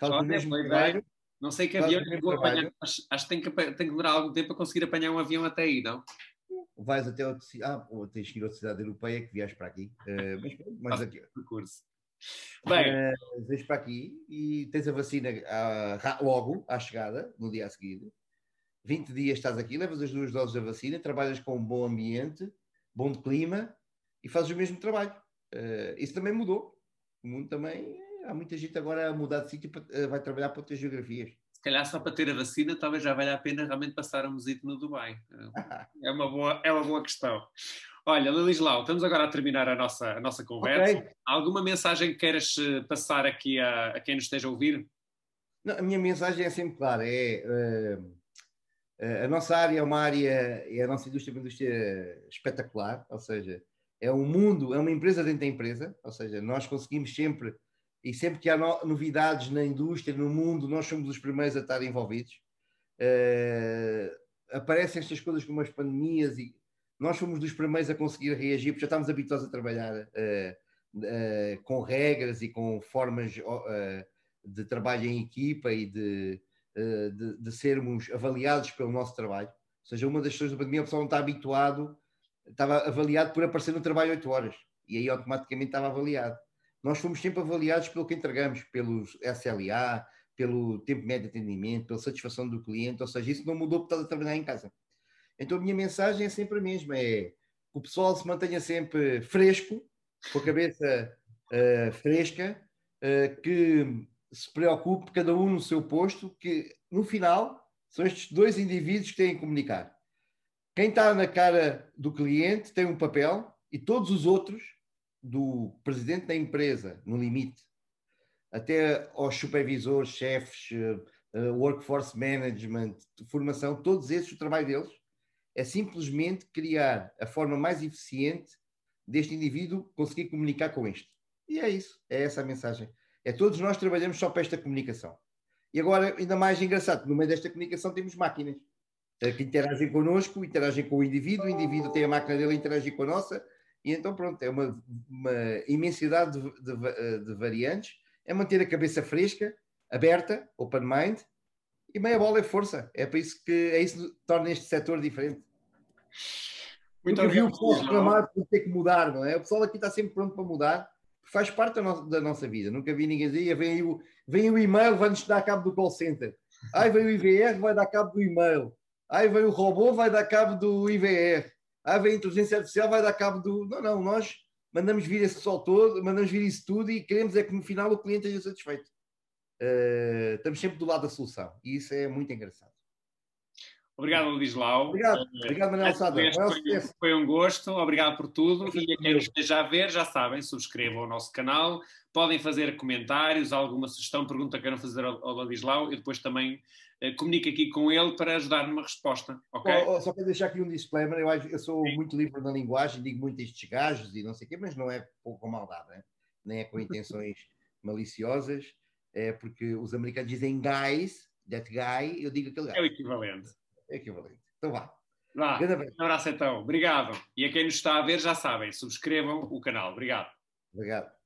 fala Olha, mesmo trabalho. Não sei que avião que vou apanhar, acho, acho, que tem que, tem que demorar algum tempo para conseguir apanhar um avião até aí, não? Vais até outra cidade, ah, tens que ir a outra cidade europeia que viajas para aqui, uh, mas, mas aqui. Percurso. Bem, uh, para aqui e tens a vacina uh, logo à chegada, no dia a seguir 20 dias estás aqui, levas as duas doses da vacina, trabalhas com um bom ambiente, bom clima e fazes o mesmo trabalho. Uh, isso também mudou. O mundo também, há muita gente agora a mudar de sítio, uh, vai trabalhar para outras geografias. Se calhar só para ter a vacina, talvez já valha a pena realmente passar um visito no Dubai. é, uma boa, é uma boa questão. Olha, Lilislau, estamos agora a terminar a nossa, a nossa conversa. Okay. Alguma mensagem que queiras eh, passar aqui a, a quem nos esteja a ouvir? Não, a minha mensagem é sempre clara, é... Uh a nossa área é uma área, e a nossa indústria é uma indústria espetacular, ou seja, é um mundo, é uma empresa dentro da empresa, ou seja, nós conseguimos sempre, e sempre que há novidades na indústria, no mundo, nós somos os primeiros a estar envolvidos. Uh, aparecem estas coisas como as pandemias e nós fomos dos primeiros a conseguir reagir, porque já estamos habituados a trabalhar uh, uh, com regras e com formas de trabalho em equipa e de eh, de, de, sermos avaliados pelo nosso trabalho. Ou seja, uma das questões da pandemia, o pessoal não está habituado, estava avaliado por aparecer no trabalho 8 horas e aí automaticamente estava avaliado. Nós fomos sempre avaliados pelo que entregamos, pelos SLA, pelo tempo médio de atendimento, pela satisfação do cliente, ou seja, isso não mudou porque estás a trabalhar em casa. Então a minha mensagem é sempre a mesma, é que o pessoal se mantenha sempre fresco, com a cabeça uh, fresca, uh, que se preocupe, cada um no seu posto, que no final são estes dois indivíduos que têm que comunicar. Quem está na cara do cliente tem um papel e todos os outros, do presidente da empresa, no limite, até aos supervisores, chefes, uh, workforce management, formação, todos esses, o trabalho deles é simplesmente criar a forma mais eficiente deste indivíduo conseguir comunicar com este. E é isso, é essa a mensagem. É todos nós trabalhamos só para esta comunicação. E agora, ainda mais engraçado, no meio desta comunicação temos máquinas eh, que interagem connosco, interagem com o indivíduo, o indivíduo tem a máquina dele a interagir com a nossa, e então pronto, é uma, uma imensidade de, de, eh, de, variantes, é manter a cabeça fresca, aberta, open mind, e meia bola é força. É para isso que é isso que torna este setor diferente. Muito Porque vi o pessoal reclamar por ter que mudar, não é? O pessoal aqui está sempre pronto para mudar faz parte da nossa, da nossa vida. Nunca vi ninguém dizer, vem o, vem o e-mail, vai-nos dar cabo do call center. Ai, vem o IVR, vai dar cabo do e-mail. Ai, vem o robô, vai dar cabo do IVR. Ai, vem a inteligência artificial, vai dar cabo do... Não, não, nós mandamos vir esse sol todo, mandamos vir isso tudo e queremos é que no final o cliente esteja satisfeito. Uh, estamos sempre do lado da solução e isso é muito engraçado. Obrigado, Ladislau. Obrigado, obrigado Manuel Sada. Foi, foi, um gosto, obrigado por tudo. E a quem nos esteja a ver, já sabem, subscrevam o nosso canal, podem fazer comentários, alguma sugestão, pergunta que queiram fazer ao, ao Ladislau e depois também eh, comunique aqui com ele para ajudar numa resposta. Okay? Oh, oh, só para deixar aqui um disclaimer, eu, eu sou Sim. muito livre na linguagem, digo muito estes gajos e não sei o quê, mas não é com maldade, né? nem é com intenções maliciosas, é porque os americanos dizem guys, that guy, eu digo aquele gajo. É o equivalente é equivalente. Então vá. Vá, um abraço então. Obrigado. E a quem nos está a ver, já sabem, subscrevam o canal. Obrigado. Obrigado.